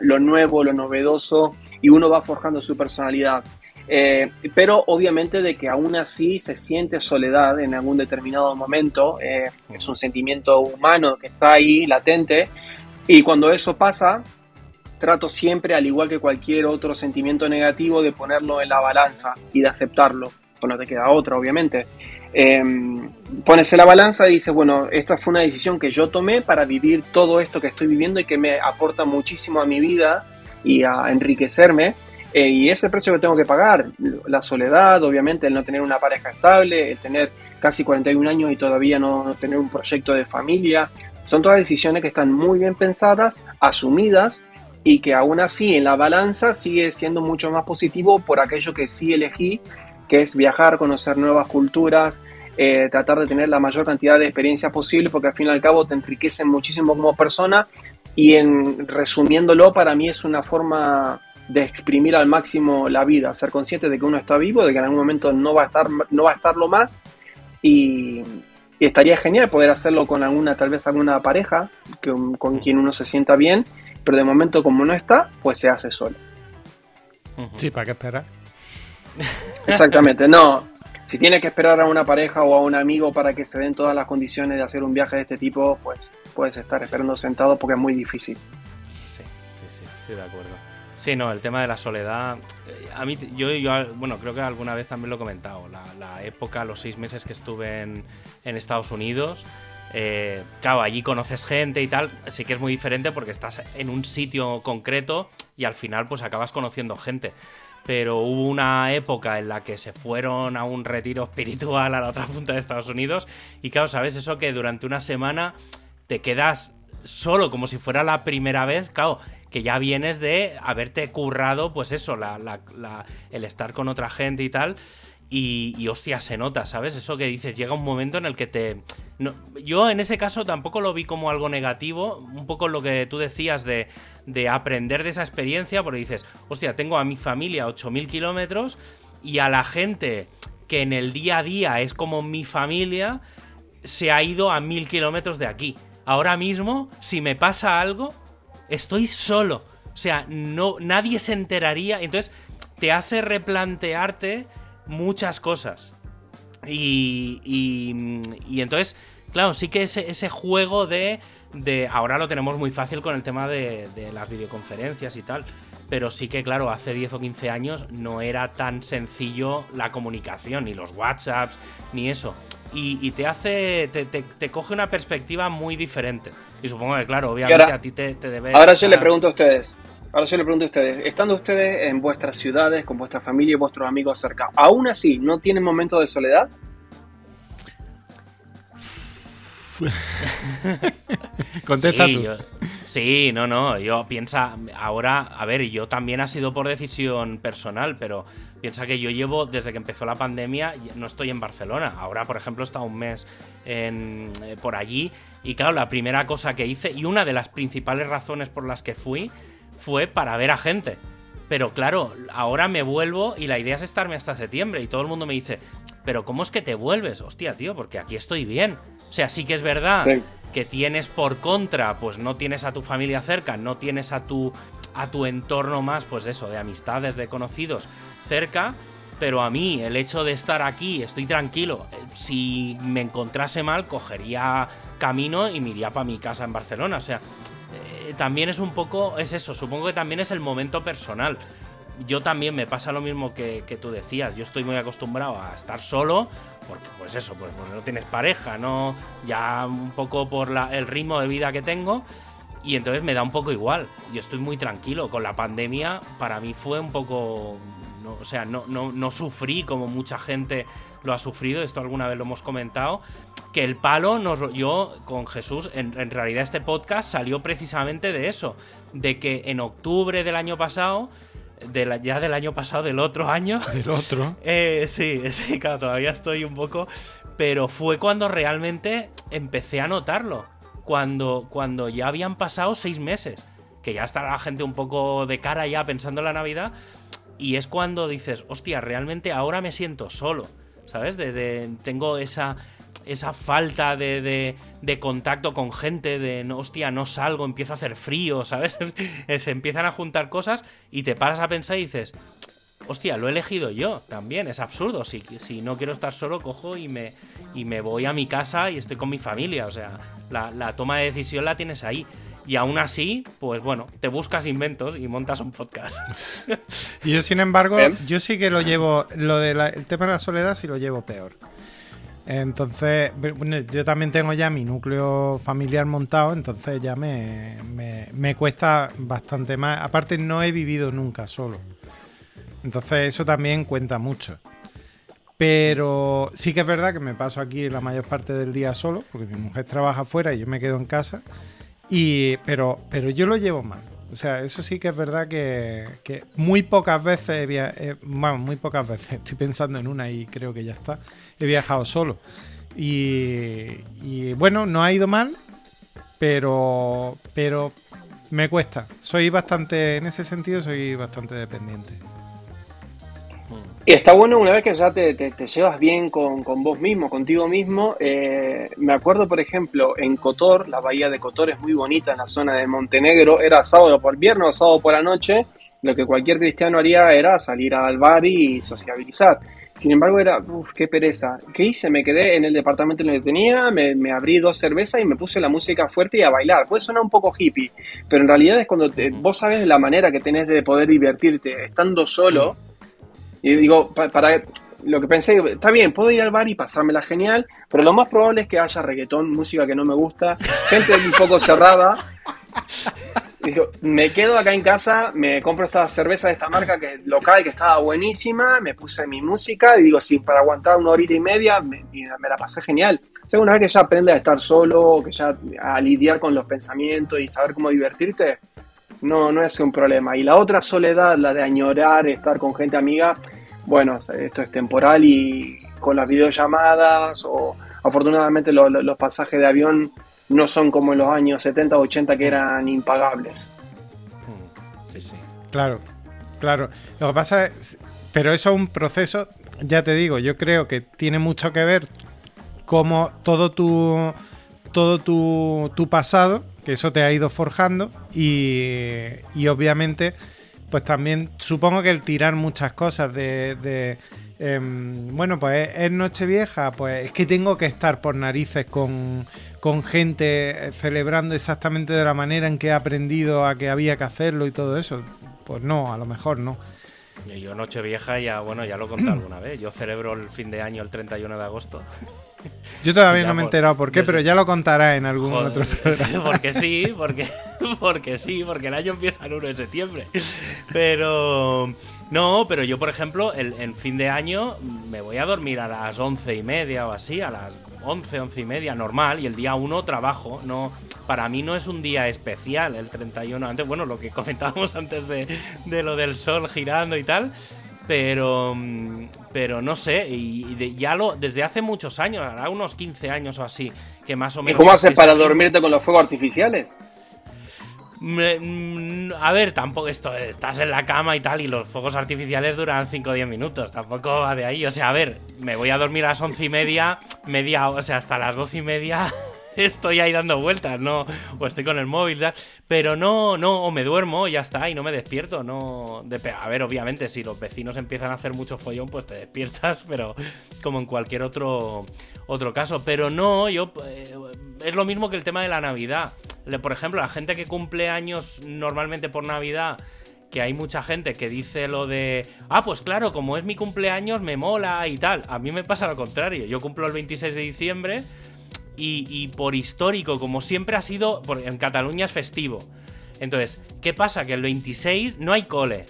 lo nuevo, lo novedoso y uno va forjando su personalidad. Eh, pero obviamente de que aún así se siente soledad en algún determinado momento, eh, es un sentimiento humano que está ahí latente y cuando eso pasa, trato siempre, al igual que cualquier otro sentimiento negativo, de ponerlo en la balanza y de aceptarlo, pues no te queda otra obviamente. Eh, pones en la balanza y dices, bueno, esta fue una decisión que yo tomé para vivir todo esto que estoy viviendo y que me aporta muchísimo a mi vida y a enriquecerme eh, y ese precio que tengo que pagar, la soledad, obviamente, el no tener una pareja estable, el tener casi 41 años y todavía no, tener un proyecto de familia, son todas decisiones que están muy bien pensadas, asumidas y que aún así en la balanza sigue siendo mucho más positivo por aquello que sí elegí, que es viajar, conocer nuevas culturas, eh, tratar de tener la mayor cantidad de experiencias posible, porque al fin y al cabo te enriquecen muchísimo como persona. Y en resumiéndolo para mí es una forma de exprimir al máximo la vida, ser consciente de que uno está vivo, de que en algún momento no va a estar, no va a estarlo más. Y, estaría genial poder hacerlo con alguna, tal vez alguna pareja con quien uno se sienta bien, pero de momento como no está, pues se hace solo.
Sí, ¿para qué esperar?
Exactamente, no. Si tienes que esperar a una pareja o a un amigo para que se den todas las condiciones de hacer un viaje de este tipo, pues puedes estar esperando sentado porque es muy difícil.
Sí, sí, sí, estoy de acuerdo. Sí, no, el tema de la soledad. Eh, a mí, yo, yo bueno, creo que alguna vez también lo he comentado. La, época, los seis meses que estuve en, Estados Unidos, eh, claro, allí conoces gente y tal. Sí que es muy diferente porque estás en un sitio concreto y al final, pues acabas conociendo gente. Pero hubo una época en la que se fueron a un retiro espiritual a la otra punta de Estados Unidos. Y claro, ¿sabes? Eso que durante una semana te quedas solo, como si fuera la primera vez. Claro que ya vienes de haberte currado, pues eso, el estar con otra gente y tal. Y, hostia, se nota, ¿sabes? Eso que dices, llega un momento en el que te... yo en ese caso tampoco lo vi como algo negativo, un poco lo que tú decías de, de aprender de esa experiencia, porque dices, hostia, tengo a mi familia a 8.000 kilómetros y a la gente que en el día a día es como mi familia, se ha ido a 1.000 kilómetros de aquí. Ahora mismo, si me pasa algo, estoy solo. O sea, no, nadie se enteraría. Entonces, te hace replantearte muchas cosas. Y, y, entonces, claro, sí que ese, ese juego de, de, Ahora lo tenemos muy fácil con el tema de, de las videoconferencias y tal. Pero sí que, claro, hace 10 o 15 años no era tan sencillo la comunicación, ni los WhatsApps, ni eso y, te hace, te, coge una perspectiva muy diferente. Y supongo que, claro, obviamente a ti te, debe...
Ahora yo le pregunto a ustedes, ahora yo le pregunto a ustedes, estando ustedes en vuestras ciudades, con vuestra familia y vuestros amigos cerca, ¿aún así no tienen momentos de soledad?
Contesta tú.
sí, no, no. Yo piensa, ahora, a ver, yo también ha sido por decisión personal, pero Piensa que yo llevo, desde que empezó la pandemia, no estoy en Barcelona. Ahora, por ejemplo, he estado un mes en, eh, por allí. Y claro, la primera cosa que hice, y una de las principales razones por las que fui, fue para ver a gente. Pero claro, ahora me vuelvo y la idea es estarme hasta septiembre. Y todo el mundo me dice, pero ¿cómo es que te vuelves? Hostia, tío, porque aquí estoy bien. O sea, sí que es verdad que tienes por contra, pues no tienes a tu familia cerca, no tienes a tu, a tu entorno más, pues eso, de amistades, de conocidos cerca, pero a mí el hecho de estar aquí, estoy tranquilo. Si me encontrase mal, cogería camino y me iría para mi casa en Barcelona. O sea, eh, también es un poco, es eso, supongo que también es el momento personal. Yo también me pasa lo mismo que, tú decías. Yo estoy muy acostumbrado a estar solo, porque pues eso, pues, no tienes pareja, no, ya un poco por el ritmo de vida que tengo. Y entonces me da un poco igual. Yo estoy muy tranquilo. Con la pandemia, para mí fue un poco o sea, no, no, no sufrí como mucha gente lo ha sufrido, esto alguna vez lo hemos comentado, que el palo nos yo con Jesús, en, realidad este podcast salió precisamente de eso, de que en octubre del año pasado, de ya del año pasado, del otro año.
Del otro.
Eh, sí, sí, claro, todavía estoy un poco. Pero fue cuando realmente empecé a notarlo. Cuando, cuando ya habían pasado seis meses. Que ya está la gente un poco de cara ya pensando en la Navidad. Y es cuando dices, hostia, realmente ahora me siento solo. ¿Sabes? de, tengo esa, esa falta de, de, contacto con gente, de, no, hostia, no salgo, empiezo a hacer frío, ¿sabes? Se empiezan a juntar cosas y te paras a pensar y dices, hostia, lo he elegido yo también, es absurdo. Si, si no quiero estar solo, cojo y me, y me voy a mi casa y estoy con mi familia. O sea, la, toma de decisión la tienes ahí. Y aún así, pues bueno, te buscas inventos y montas un podcast.
y yo, sin embargo, yo sí que lo llevo, lo del tema de la soledad sí lo llevo peor. Entonces, yo también tengo ya mi núcleo familiar montado, entonces ya me, me, cuesta bastante más. Aparte, no he vivido nunca solo. Entonces, eso también cuenta mucho. Pero sí que es verdad que me paso aquí la mayor parte del día solo, porque mi mujer trabaja afuera y yo me quedo en casa. Y, pero, pero yo lo llevo mal. O sea, eso sí que es verdad que, muy pocas veces, he bueno, muy pocas veces, estoy pensando en una y creo que ya está, he viajado solo. Y, bueno, no ha ido mal, pero, pero me cuesta. Soy bastante, en ese sentido, soy bastante dependiente.
Y está bueno una vez que ya te, llevas bien con, vos mismo, contigo mismo. Eh, me acuerdo, por ejemplo, en Cotor, la bahía de Cotor es muy bonita en la zona de Montenegro. Era sábado por viernes o sábado por la noche. Lo que cualquier cristiano haría era salir al bar y sociabilizar. Sin embargo, era, uff, qué pereza. ¿Qué hice? Me quedé en el departamento en el que tenía, me, abrí dos cervezas y me puse la música fuerte y a bailar. Puede sonar un poco hippie, pero en realidad es cuando vos sabes la manera que tenés de poder divertirte estando solo y digo, para, lo que pensé, está bien, puedo ir al bar y pasármela genial, pero lo más probable es que haya reggaetón, música que no me gusta, gente un poco cerrada. Digo, me quedo acá en casa, me compro esta cerveza de esta marca que local que estaba buenísima, me puse mi música y digo, sí, para aguantar una horita y media me, la pasé genial. O sea, una vez que ya aprendes a estar solo, que ya a lidiar con los pensamientos y saber cómo divertirte, no, no es un problema. Y la otra soledad, la de añorar, estar con gente amiga, bueno, esto es temporal y con las videollamadas o afortunadamente los pasajes de avión no son como en los años 70 o 80 que eran impagables.
Mm, sí, sí. Claro, claro. Lo que pasa es, pero eso es un proceso, ya te digo, yo creo que tiene mucho que ver cómo todo tu todo tu, tu pasado que eso te ha ido forjando y, obviamente pues también supongo que el tirar muchas cosas de, em, bueno, pues es Nochevieja, pues es que tengo que estar por narices con, con, gente celebrando exactamente de la manera en que he aprendido a que había que hacerlo y todo eso. Pues no, a lo mejor no.
Yo Nochevieja ya, bueno, ya lo he contado alguna vez. Yo celebro el fin de año el 31 de agosto.
Yo todavía no me he enterado por qué, pero ya lo contará en algún otro
programa. Porque sí, porque, porque sí, porque el año empieza el 1 de septiembre. Pero no, pero yo, por ejemplo, el, en fin de año me voy a dormir a las once y media o así, a las once, once y media, normal, y el día 1 trabajo. No, para mí no es un día especial el 31. Antes, bueno, lo que comentábamos antes de, de lo del sol girando y tal pero mm, pero no sé, y, ya lo desde hace muchos años, ahora unos 15 años o así, que más o menos...
¿Y cómo haces para dormirte con los fuegos artificiales?
Mm, a ver, tampoco esto, estás en la cama y tal, y los fuegos artificiales duran 5 o 10 minutos, tampoco va de ahí. O sea, a ver, me voy a dormir a las 11 y media, media, o sea, hasta las 12 y media estoy ahí dando vueltas, no, o estoy con el móvil, pero no, no, o me duermo ya está, y no me despierto, no, a ver, obviamente, si los vecinos empiezan a hacer mucho follón, pues te despiertas, pero como en cualquier otro, otro caso, pero no, yo, eh, es lo mismo que el tema de la Navidad, por ejemplo, la gente que cumple años normalmente por Navidad, que hay mucha gente que dice lo de, ah, pues claro, como es mi cumpleaños, me mola y tal. A mí me pasa lo contrario. Yo cumplo el 26 de diciembre y, por histórico, como siempre ha sido, en Cataluña es festivo. Entonces, ¿qué pasa? Que el 26 no hay cole.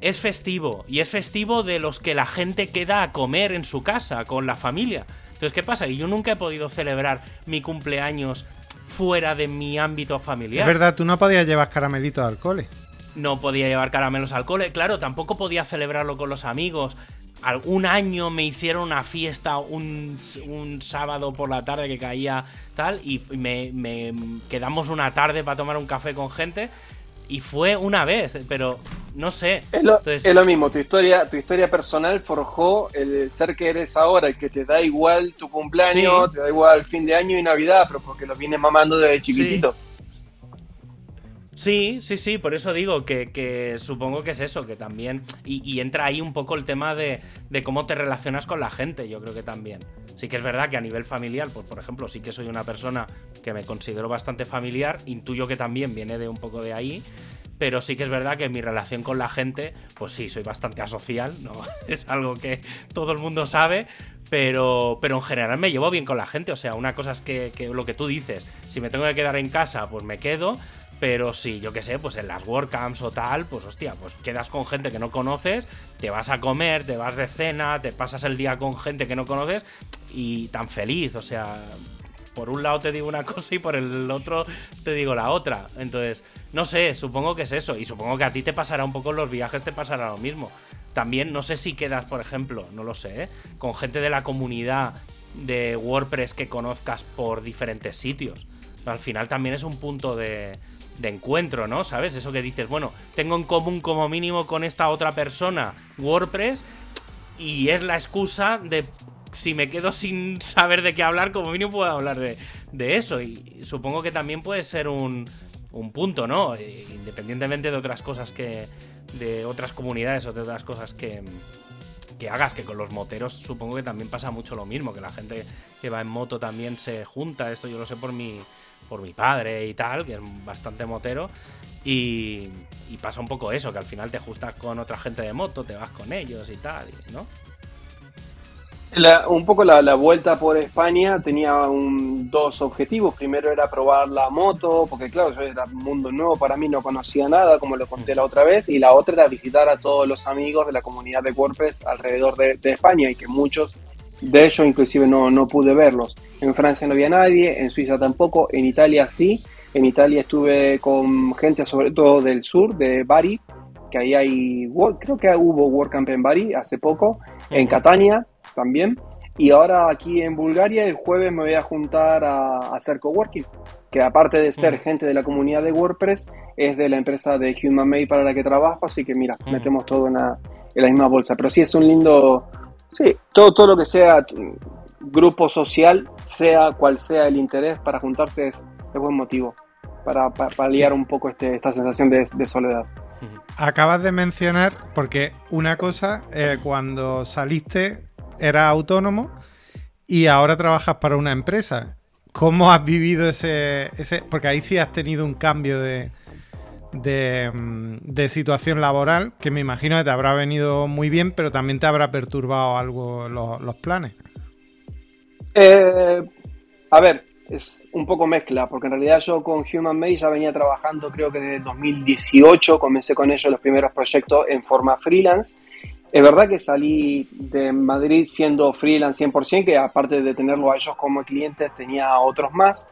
es festivo. Y es festivo de los que la gente queda a comer en su casa, con la familia. Entonces, ¿qué pasa? yo nunca he podido celebrar mi cumpleaños fuera de mi ámbito familiar.
Es verdad, tú no podías llevar caramelitos al cole.
No podía llevar caramelos al cole, claro, tampoco podía celebrarlo con los amigos. Un año me hicieron una fiesta un, sábado por la tarde que caía tal y me, me quedamos una tarde para tomar un café con gente y fue una vez, pero no sé.
Es lo, mismo, tu historia, tu historia personal forjó el ser que eres ahora, el que te da igual tu cumpleaños, te da igual fin de año y Navidad, pero porque lo vienes mamando desde chiquitito.
Sí. Sí, sí, por eso digo que, supongo que es eso, que también. Y, entra ahí un poco el tema de, de, cómo te relacionas con la gente, yo creo que también. Sí que es verdad que a nivel familiar, pues por ejemplo, sí que soy una persona que me considero bastante familiar, intuyo que también viene de un poco de ahí, pero sí que es verdad que mi relación con la gente, pues sí, soy bastante asocial, ¿no? Es algo que todo el mundo sabe, pero, pero en general me llevo bien con la gente, o sea, una cosa es que, lo que tú dices, si me tengo que quedar en casa, pues me quedo, pero sí, yo qué sé, pues en las WordCamps o tal, pues hostia, pues quedas con gente que no conoces, te vas a comer, te vas de cena, te pasas el día con gente que no conoces y tan feliz, o sea, por un lado te digo una cosa y por el otro te digo la otra. Entonces, no sé, supongo que es eso. Y supongo que a ti te pasará un poco los viajes, te pasará lo mismo. También no sé si quedas, por ejemplo, no lo sé, ¿eh? con gente de la comunidad de WordPress que conozcas por diferentes sitios. al final también es un punto de, de encuentro, ¿no? ¿Sabes? Eso que dices, bueno, tengo en común como mínimo con esta otra persona WordPress y es la excusa de si me quedo sin saber de qué hablar, como mínimo puedo hablar de, de eso. Y supongo que también puede ser un, un punto, ¿no? Eh, independientemente de otras cosas que. de otras comunidades o de otras cosas que. que hagas, que con los moteros supongo que también pasa mucho lo mismo, que la gente que va en moto también se junta, esto yo lo sé por mi, por mi padre y tal, que es bastante motero, y, y pasa un poco eso, que al final te ajustas con otra gente de moto, te vas con ellos y tal, ¿no?
un poco la, vuelta por España tenía dos objetivos. Primero era probar la moto, porque claro, yo era un mundo nuevo para mí, no conocía nada, como lo conté la otra vez. Y la otra era visitar a todos los amigos de la comunidad de WordPress alrededor de, España y que muchos de ellos inclusive no, no pude verlos. En Francia no había nadie, en Suiza tampoco, en Italia sí. En Italia estuve con gente sobre todo del sur, de Bari, que ahí hay, creo que hubo WordCamp en Bari hace poco, en Catania también. Y ahora aquí en Bulgaria el jueves me voy a juntar a, hacer coworking, que aparte de ser gente de la comunidad de WordPress, es de la empresa de Human Made para la que trabajo, así que mira, metemos todo en la, misma bolsa. Pero sí es un lindo, sí, todo, todo lo que sea grupo social, sea cual sea el interés para juntarse es, buen motivo para, paliar un poco este, esta sensación de, soledad.
Acabas de mencionar, porque una cosa, eh, cuando saliste eras autónomo y ahora trabajas para una empresa. ¿Cómo has vivido ese, ese porque ahí sí has tenido un cambio de, de, mm, situación laboral que me imagino que te habrá venido muy bien, pero también te habrá perturbado algo los, planes?
Eh, a ver, es un poco mezcla, porque en realidad yo con Human Made ya venía trabajando creo que desde 2018, comencé con ellos los primeros proyectos en forma freelance es verdad que salí de Madrid siendo freelance 100%, que aparte de tenerlo a ellos como clientes tenía otros más,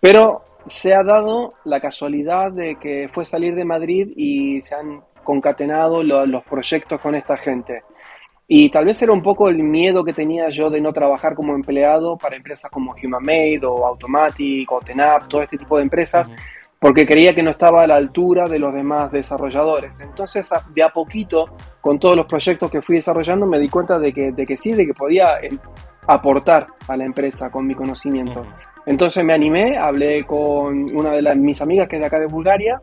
pero se ha dado la casualidad de que fue salir de Madrid y se han concatenado los proyectos con esta gente. Y tal vez era un poco el miedo que tenía yo de no trabajar como empleado para empresas como Human Made o Automatic o Tenap, todo este tipo de empresas, porque creía que no estaba a la altura de los demás desarrolladores. Entonces, de a poquito, con todos los proyectos que fui desarrollando, me di cuenta de que, de que sí, de que podía eh, aportar a la empresa con mi conocimiento. Entonces me animé, hablé con una de las, mis amigas que es de acá de Bulgaria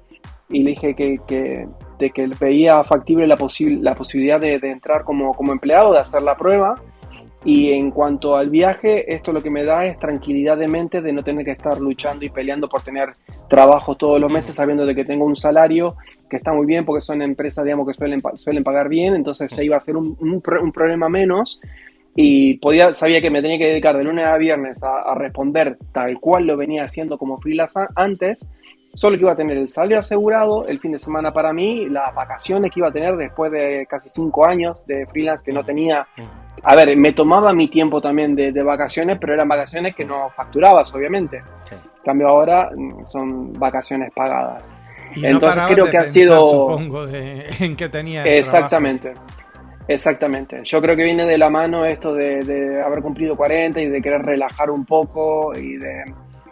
y le dije que, que de que veía factible la, la posibilidad de, de entrar como, como empleado, de hacer la prueba. Y en cuanto al viaje, esto lo que me da es tranquilidad de mente de no tener que estar luchando y peleando por tener trabajo todos los meses sabiendo de que tengo un salario que está muy bien porque son empresas, digamos, que suelen, suelen pagar bien, entonces ya iba a ser un, un, problema menos y podía, sabía que me tenía que dedicar de lunes a viernes a, responder tal cual lo venía haciendo como freelance antes solo que iba a tener el salario asegurado, el fin de semana para mí, las vacaciones que iba a tener después de casi cinco años de freelance que no tenía. A ver, me tomaba mi tiempo también de, vacaciones, pero eran vacaciones que no facturabas, obviamente. En cambio ahora mm, son vacaciones pagadas.
Entonces creo que ha sido... Supongo, de, en que tenía...
Exactamente. Exactamente. Yo creo que viene de la mano esto de, de haber cumplido 40 y de querer relajar un poco y de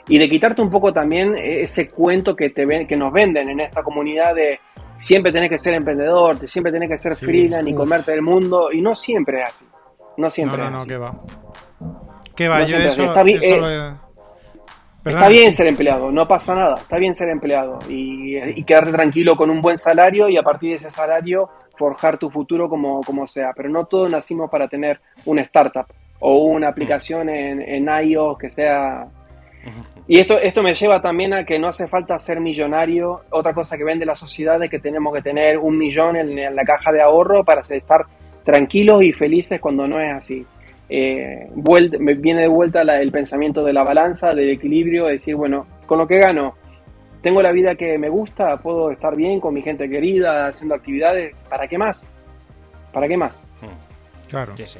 y de quitarte un poco también ese cuento que, te ven, que nos venden en esta comunidad de siempre tenés que ser emprendedor, siempre tenés que ser freelance y comerte el mundo, y no siempre es así. No siempre no, no, no,
que va. Que va, yo eso,
está, bien, eh, está bien ser empleado, no pasa nada, está bien ser empleado y, y, quedarte tranquilo con un buen salario y a partir de ese salario forjar tu futuro como, como sea. Pero no todos nacimos para tener una startup o una aplicación en, en iOS que sea y esto, esto me lleva también a que no hace falta ser millonario. Otra cosa que vende la sociedad es que tenemos que tener un millón en, la caja de ahorro para estar tranquilos y felices cuando no es así. Eh, me viene de vuelta el pensamiento de la balanza, del equilibrio, de decir, bueno, con lo que gano, tengo la vida que me gusta, puedo estar bien con mi gente querida, haciendo actividades, ¿para qué más? ¿Para qué más?
Hmm. Claro. Sí, sí.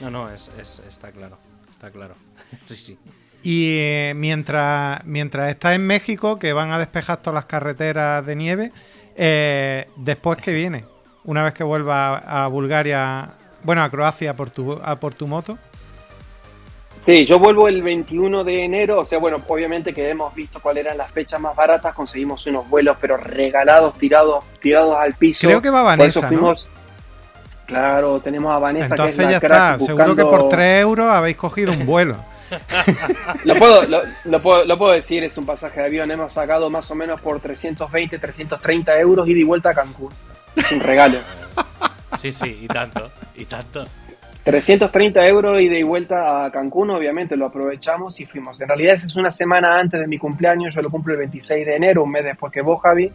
No, no, es, está claro, está claro. sí, sí.
Y eh, mientras, mientras está en México, que van a despejar todas las carreteras de nieve, eh, después que viene, una vez que vuelva a, Bulgaria, bueno, a Croacia por tu, a por tu moto.
Sí, yo vuelvo el 21 de enero, o sea, bueno, obviamente que hemos visto cuáles eran las fechas más baratas, conseguimos unos vuelos, pero regalados, tirados, tirados al piso.
Creo que va Vanessa, fuimos...
Claro, tenemos a Vanessa
Entonces que es la ya está, seguro que por 3 euros habéis cogido un vuelo.
lo, puedo, lo, puedo, lo, puedo, decir, es un pasaje de avión. Hemos sacado más o menos por 320, 330 euros ida y vuelta a Cancún. Es un regalo.
Sí, sí, y tanto, y tanto.
330 euros y vuelta a Cancún, obviamente lo aprovechamos y fuimos. En realidad es una semana antes de mi cumpleaños, yo lo cumplo el 26 de enero, un mes después que vos, Javi.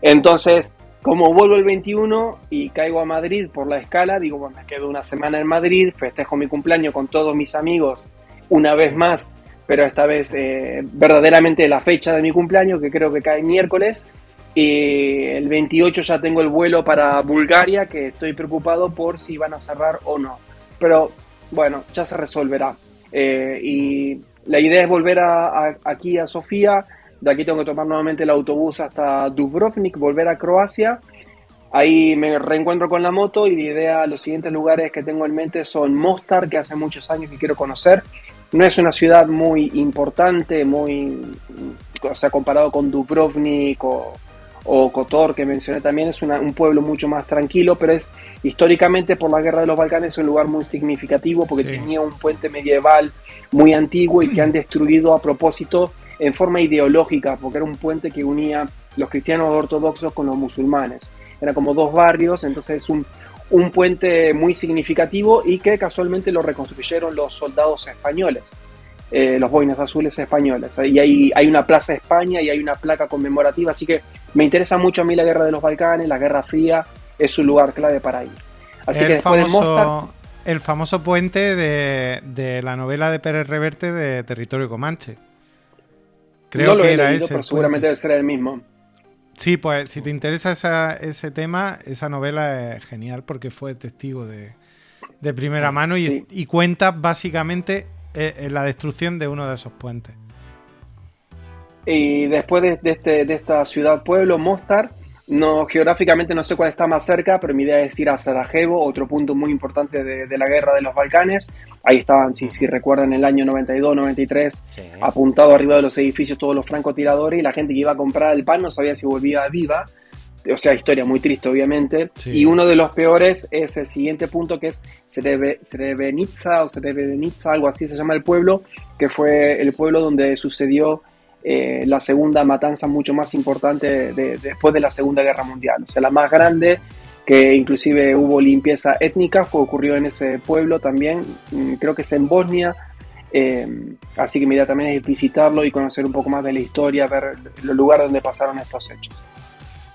Entonces, como vuelvo el 21 y caigo a Madrid por la escala, digo, bueno, me quedo una semana en Madrid, festejo mi cumpleaños con todos mis amigos una vez más, pero esta vez eh, verdaderamente la fecha de mi cumpleaños, que creo que cae miércoles. Y el 28 ya tengo el vuelo para Bulgaria, que estoy preocupado por si van a cerrar o no. Pero bueno, ya se resolverá. Eh, y la idea es volver a, aquí a Sofía. De aquí tengo que tomar nuevamente el autobús hasta Dubrovnik, volver a Croacia. Ahí me reencuentro con la moto y la idea, los siguientes lugares que tengo en mente son Mostar, que hace muchos años que quiero conocer, no es una ciudad muy importante, muy, o sea, comparado con Dubrovnik o, Kotor, que mencioné también, es un pueblo mucho más tranquilo, pero es históricamente por la guerra de los Balcanes un lugar muy significativo porque tenía un puente medieval muy antiguo y que han destruido a propósito en forma ideológica, porque era un puente que unía los cristianos ortodoxos con los musulmanes. Era como dos barrios, entonces es un, un puente muy significativo y que casualmente lo reconstruyeron los soldados españoles, eh, los boinas azules españoles. Y hay, hay una plaza España y hay una placa conmemorativa, así que me interesa mucho a mí la guerra de los Balcanes, la Guerra Fría, es un lugar clave para ir.
Así el que famoso, El famoso puente de, la novela de Pérez Reverte de Territorio Comanche.
Creo que era ese. Pero seguramente debe ser el mismo.
Sí, pues si te interesa ese tema, esa novela es genial porque fue testigo de, primera mano y, cuenta básicamente eh, la destrucción de uno de esos puentes.
Y después de, este, de esta ciudad-pueblo, Mostar, no, geográficamente no sé cuál está más cerca, pero mi idea es ir a Sarajevo, otro punto muy importante de, la guerra de los Balcanes. Ahí estaban, si, si recuerdan, en el año 92-93, apuntado arriba de los edificios todos los francotiradores y la gente que iba a comprar el pan no sabía si volvía viva. O sea, historia muy triste, obviamente. Y uno de los peores es el siguiente punto, que es Srebrenica o Srebrenica, algo así se llama el pueblo, que fue el pueblo donde sucedió eh, la segunda matanza mucho más importante después de la Segunda Guerra Mundial, o sea, la más grande, que inclusive hubo limpieza étnica, que ocurrió en ese pueblo también, mm, creo que es en Bosnia, eh, así que mi idea también es visitarlo y conocer un poco más de la historia, ver los lugares donde pasaron estos hechos.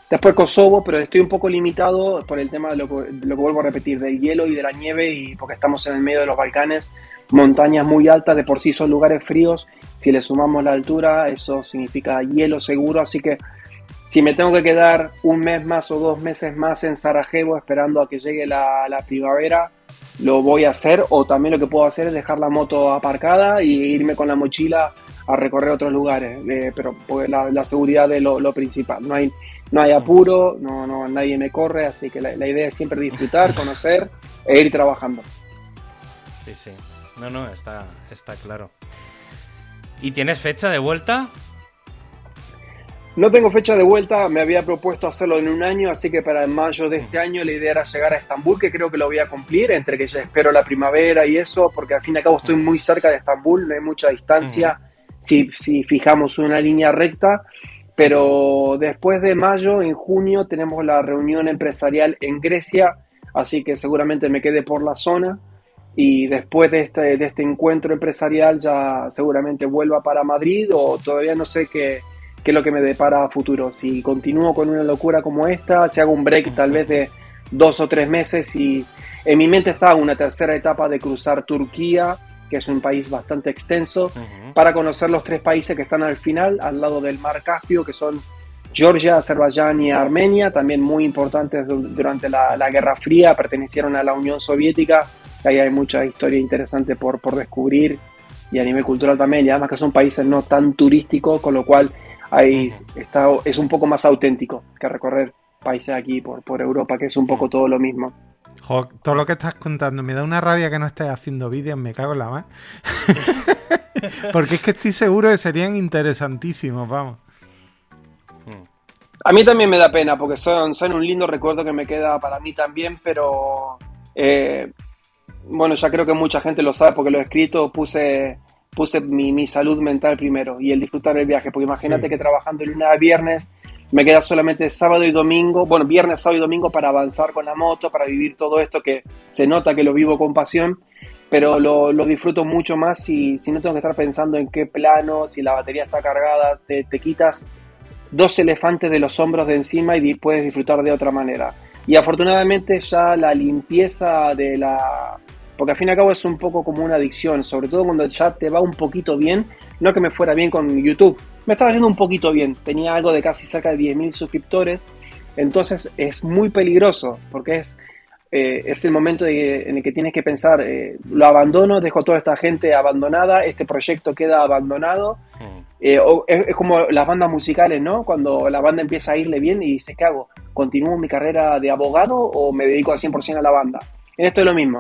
Después Kosovo, pero estoy un poco limitado por el tema de lo, que, vuelvo a repetir, del hielo y de la nieve, y porque estamos en el medio de los Balcanes, montañas muy altas, de por sí son lugares fríos, si le sumamos la altura, eso significa hielo seguro, así que si me tengo que quedar un mes más o dos meses más en Sarajevo esperando a que llegue la, primavera, lo voy a hacer, o también lo que puedo hacer es dejar la moto aparcada y irme con la mochila a recorrer otros lugares, eh, pero pues, la, la, seguridad es lo, lo principal, no hay no hay apuro, no, no, nadie me corre, así que la, la, idea es siempre disfrutar, conocer e ir trabajando.
Sí, sí. No, no, está, está claro. ¿Y tienes fecha de vuelta?
No tengo fecha de vuelta, me había propuesto hacerlo en un año, así que para mayo de este año la idea era llegar a Estambul, que creo que lo voy a cumplir, entre que ya espero la primavera y eso, porque al fin y al cabo estoy muy cerca de Estambul, no hay mucha distancia, si, si fijamos una línea recta, pero después de mayo, en junio, tenemos la reunión empresarial en Grecia, así que seguramente me quede por la zona. Y después de este, de este encuentro empresarial ya seguramente vuelva para Madrid o todavía no sé qué, qué es lo que me depara a futuro. Si continúo con una locura como esta, si hago un break tal vez de dos o tres meses y en mi mente está una tercera etapa de cruzar Turquía, que es un país bastante extenso, uh -huh. para conocer los tres países que están al final, al lado del mar Caspio, que son Georgia, Azerbaiyán y Armenia, también muy importantes durante la, la, Guerra Fría, pertenecieron a la Unión Soviética, ahí hay mucha historia interesante por, por descubrir y a nivel cultural también, y además que son países no tan turísticos, con lo cual ahí está, es un poco más auténtico que recorrer países aquí por, por Europa, que es un poco todo lo mismo.
Jo, todo lo que estás contando me da una rabia que no estés haciendo vídeos, me cago en la más. Porque es que estoy seguro que serían interesantísimos, vamos.
A mí también me da pena, porque son, son un lindo recuerdo que me queda para mí también, pero eh, bueno, ya creo que mucha gente lo sabe porque lo he escrito, puse, puse mi, mi salud mental primero y el disfrutar el viaje, porque imagínate sí. que trabajando el lunes a viernes me queda solamente sábado y domingo, bueno, viernes, sábado y domingo para avanzar con la moto, para vivir todo esto que se nota que lo vivo con pasión, pero lo, lo disfruto mucho más si, si, no tengo que estar pensando en qué plano, si la batería está cargada, te, te, quitas dos elefantes de los hombros de encima y puedes disfrutar de otra manera. Y afortunadamente ya la limpieza de la... Porque al fin y al cabo es un poco como una adicción, sobre todo cuando ya te va un poquito bien, no que me fuera bien con YouTube, me estaba yendo un poquito bien, tenía algo de casi cerca de 10.000 suscriptores, entonces es muy peligroso porque es, eh, es el momento de, en el que tienes que pensar, eh, lo abandono, dejo toda esta gente abandonada, este proyecto queda abandonado, eh, o, es, es, como las bandas musicales, ¿no? Cuando la banda empieza a irle bien y dice, ¿qué hago? ¿Continúo mi carrera de abogado o me dedico al 100% a la banda? En esto es lo mismo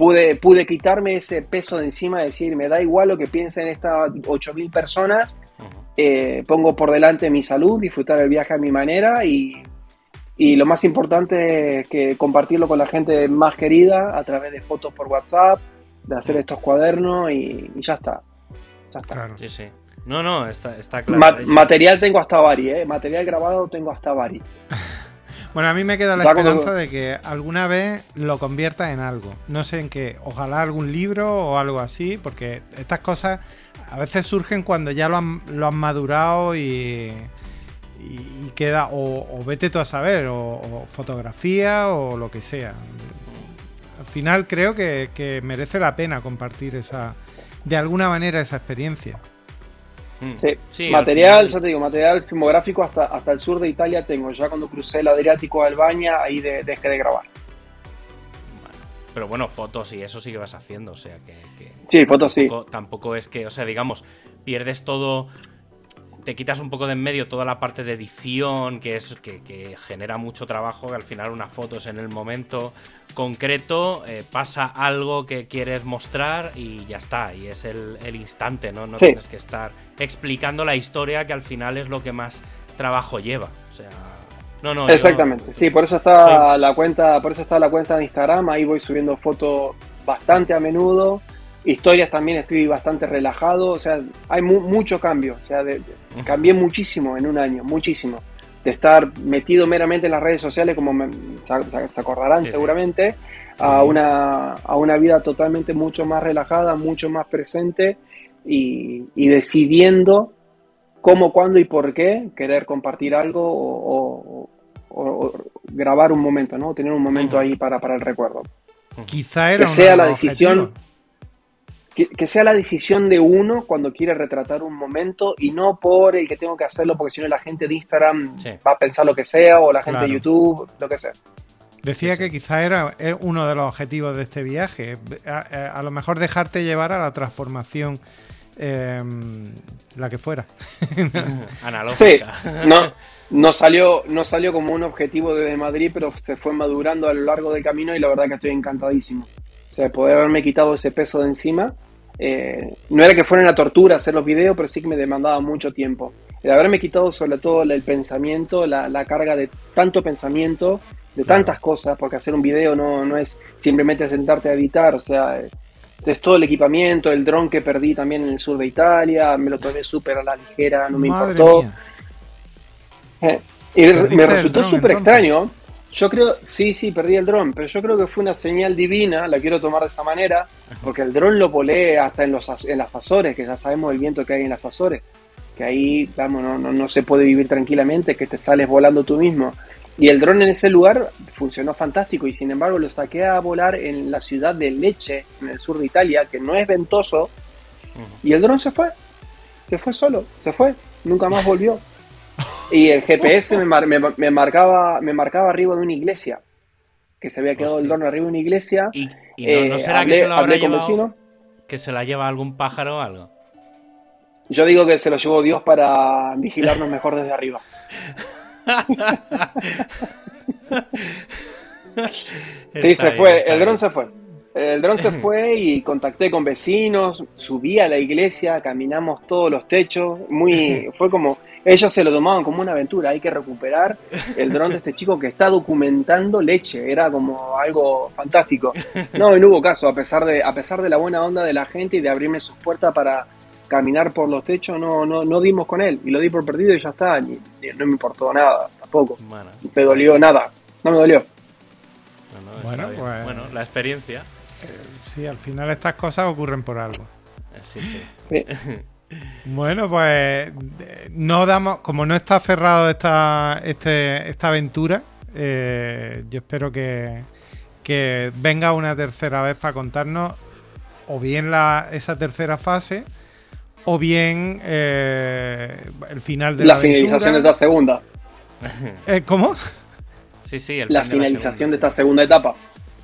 pude, pude quitarme ese peso de encima, decir, me da igual lo que piensen estas 8.000 personas. Eh, pongo por delante mi salud, disfrutar el viaje a mi manera y, y, lo más importante es que compartirlo con la gente más querida a través de fotos por WhatsApp, de hacer estos cuadernos y, y, ya está. Ya está.
Claro. Sí, sí. No, no, está, está claro.
Ma material tengo hasta Bari, ¿eh? Material grabado tengo hasta Bari.
Bueno, a mí me queda la esperanza de que alguna vez lo convierta en algo. No sé en qué. Ojalá algún libro o algo así, porque estas cosas a veces surgen cuando ya lo han, lo han madurado y, y, queda. O, o, vete tú a saber, o, o, fotografía o lo que sea. Al final creo que, que merece la pena compartir esa. De alguna manera esa experiencia.
Mm. Sí, sí material, ya te digo, material filmográfico hasta, hasta el sur de Italia tengo. Ya cuando crucé el Adriático a Albania, ahí de, dejé de grabar.
Bueno, pero bueno, fotos y eso sí que vas haciendo, o sea que. que
sí, fotos
tampoco,
sí.
Tampoco es que, o sea, digamos, pierdes todo. Te quitas un poco de en medio toda la parte de edición, que es que, que genera mucho trabajo, que al final una foto es en el momento concreto, eh, pasa algo que quieres mostrar y ya está, y es el, el instante, ¿no? No sí. tienes que estar explicando la historia que al final es lo que más trabajo lleva. O sea. No, no.
Exactamente. Sí, por eso está la cuenta, por eso está la cuenta de Instagram, ahí voy subiendo fotos bastante a menudo. Historias también estoy bastante relajado, o sea, hay mu mucho cambio, o sea, de, de, -huh. cambié muchísimo en un año, muchísimo de estar metido meramente en las redes sociales, como me, se, se, acordarán sí, seguramente, sí. A, una, a una vida totalmente mucho más relajada, mucho más presente y, y decidiendo cómo, cuándo y por qué querer compartir algo o, grabar un momento, ¿no? Tener un momento ahí para, para el recuerdo.
Quizá era
que sea la decisión que, sea la decisión de uno cuando quiere retratar un momento y no por el que tengo que hacerlo porque si no la gente de Instagram va a pensar lo que sea o la gente de YouTube, lo que sea.
Decía que quizá era uno de los objetivos de este viaje, a, lo mejor dejarte llevar a la transformación em, la que fuera.
Analógica.
Sí, no, no, salió, no salió como un objetivo desde Madrid, pero se fue madurando a lo largo del camino y la verdad que estoy encantadísimo. Sea, poder haberme quitado ese peso de encima. Eh, no era que fuera una tortura hacer los videos, pero sí que me demandaba mucho tiempo. El haberme quitado sobre todo el pensamiento, la, la carga de tanto pensamiento, de tantas cosas, porque hacer un video no, no es simplemente sentarte a editar, o sea, es todo el equipamiento, el dron que perdí también en el sur de Italia, me lo tomé súper a la ligera, no me importó. Eh, y me resultó súper extraño yo creo, sí, sí, perdí el dron, pero yo creo que fue una señal divina, la quiero tomar de esa manera, porque el dron lo volé hasta en, los, en las Azores, que ya sabemos el viento que hay en las Azores, que ahí, vamos, no, no, se puede vivir tranquilamente, que te sales volando tú mismo. Y el dron en ese lugar funcionó fantástico y sin embargo lo saqué a volar en la ciudad de Leche, en el sur de Italia, que no es ventoso, y el dron se fue, se fue solo, se fue, nunca más volvió. Y el GPS me, marcaba, me marcaba arriba de una iglesia. Que se había quedado el dron arriba de una iglesia.
¿Y, no, será que se lo habrá llevado? ¿Que se la lleva algún pájaro o algo?
Yo digo que se lo llevó Dios para vigilarnos mejor desde arriba. sí, se fue. el dron se fue. El dron se fue y contacté con vecinos, subí a la iglesia, caminamos todos los techos, muy, fue como, ellos se lo tomaban como una aventura, hay que recuperar el dron de este chico que está documentando leche, era como algo fantástico. No, y no hubo caso, a pesar de, a pesar de la buena onda de la gente y de abrirme sus puertas para caminar por los techos, no, no, no dimos con él, y lo di por perdido y ya está, no me importó nada, tampoco. me dolió nada, no me dolió.
bueno, pues... bueno, la experiencia.
Sí, al final estas cosas ocurren por algo.
Eh, sí, sí.
Bueno, pues no damos, como no está cerrado esta, este, esta aventura, eh, yo espero que, que, venga una tercera vez para contarnos o bien la, esa tercera fase o bien eh, el final de la,
la finalización de esta segunda.
¿Cómo?
Sí, sí,
la finalización de esta segunda etapa.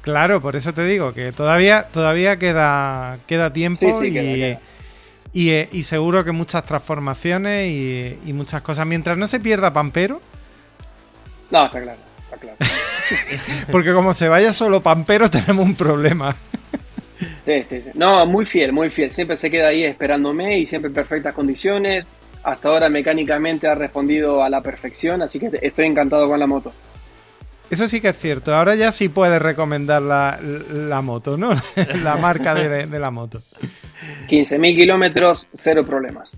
Claro, por eso te digo que todavía, todavía queda, queda tiempo y, Y, seguro que muchas transformaciones y, muchas cosas. Mientras no se pierda Pampero.
No, está claro, está claro.
Porque como se vaya solo Pampero tenemos un problema.
Sí, sí, sí. No, muy fiel, muy fiel. Siempre se queda ahí esperándome y siempre en perfectas condiciones. Hasta ahora mecánicamente ha respondido a la perfección, así que estoy encantado con la moto.
Eso sí que es cierto. Ahora ya sí puedes recomendar la, moto, ¿no? la marca de, la moto.
15.000 kilómetros, cero problemas.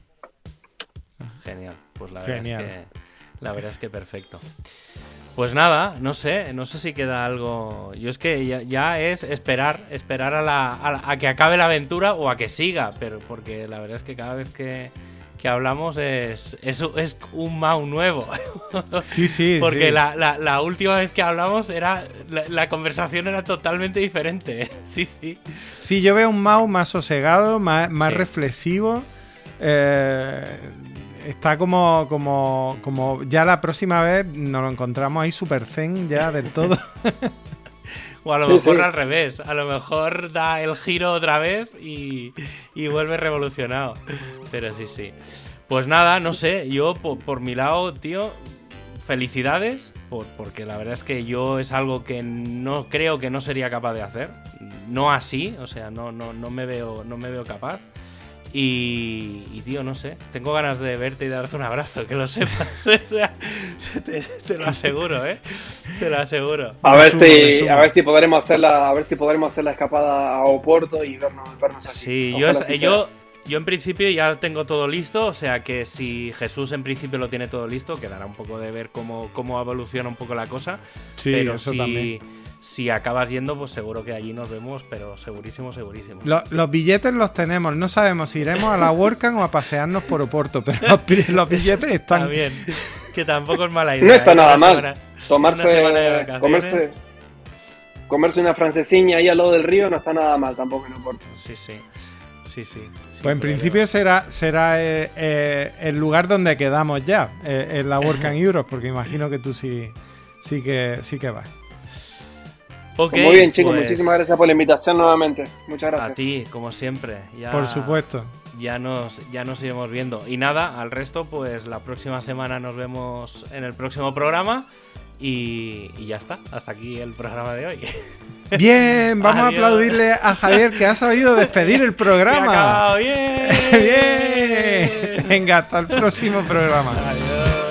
Genial. Pues la verdad, Es que, la verdad es que perfecto. Pues nada, no sé, no sé si queda algo. Yo es que ya, es esperar, esperar a, la, a, que acabe la aventura o a que siga, pero porque la verdad es que cada vez que, que hablamos es, es, es un Mau nuevo.
sí, sí.
Porque La, la, última vez que hablamos era la, conversación era totalmente diferente. sí, sí.
Sí, yo veo un Mau más sosegado, más, más reflexivo. Eh, está como, como, como ya la próxima vez nos lo encontramos ahí super zen ya del todo.
O a lo mejor al revés. A lo mejor da el giro otra vez y, vuelve revolucionado. Pero sí, sí. Pues nada, no sé. Yo, por, mi lado, tío, felicidades. porque la verdad es que yo es algo que no creo que no sería capaz de hacer. No así, o sea, no, no, no, me, veo, no me veo capaz. Y, tío, no sé, tengo ganas de verte y darte un abrazo, que lo sepas. te, lo aseguro, ¿eh? Te lo aseguro.
A ver si, a ver si podremos hacer la, a ver si podremos hacer la escapada a Oporto y vernos, vernos así.
Sí, yo, yo, yo en principio ya tengo todo listo, o sea que si Jesús en principio lo tiene todo listo, quedará un poco de ver cómo, cómo evoluciona un poco la cosa.
Sí, pero eso también
si acabas yendo, pues seguro que allí nos vemos, pero segurísimo, segurísimo.
los billetes los tenemos, no sabemos si iremos a la WordCamp o a pasearnos por Oporto, pero los, billetes están.
Está bien, que tampoco es mala idea.
No está ¿eh? nada mal. Tomarse, comerse, comerse una francesiña ahí al lado del río no está nada mal tampoco en Oporto.
Sí, sí. Sí, sí.
pues en principio será, será eh, eh, el lugar donde quedamos ya, en la WordCamp Europe, porque imagino que tú sí, sí, que, sí que vas.
Pues muy bien, chicos. Pues muchísimas gracias por la invitación nuevamente. Muchas gracias.
A ti, como siempre.
por supuesto.
Ya nos, ya nos iremos viendo. Y nada, al resto, pues la próxima semana nos vemos en el próximo programa. Y, ya está. Hasta aquí el programa de hoy.
Bien, vamos a aplaudirle a Javier que ha sabido despedir el programa.
bien.
bien. Venga, hasta el próximo programa. Adiós.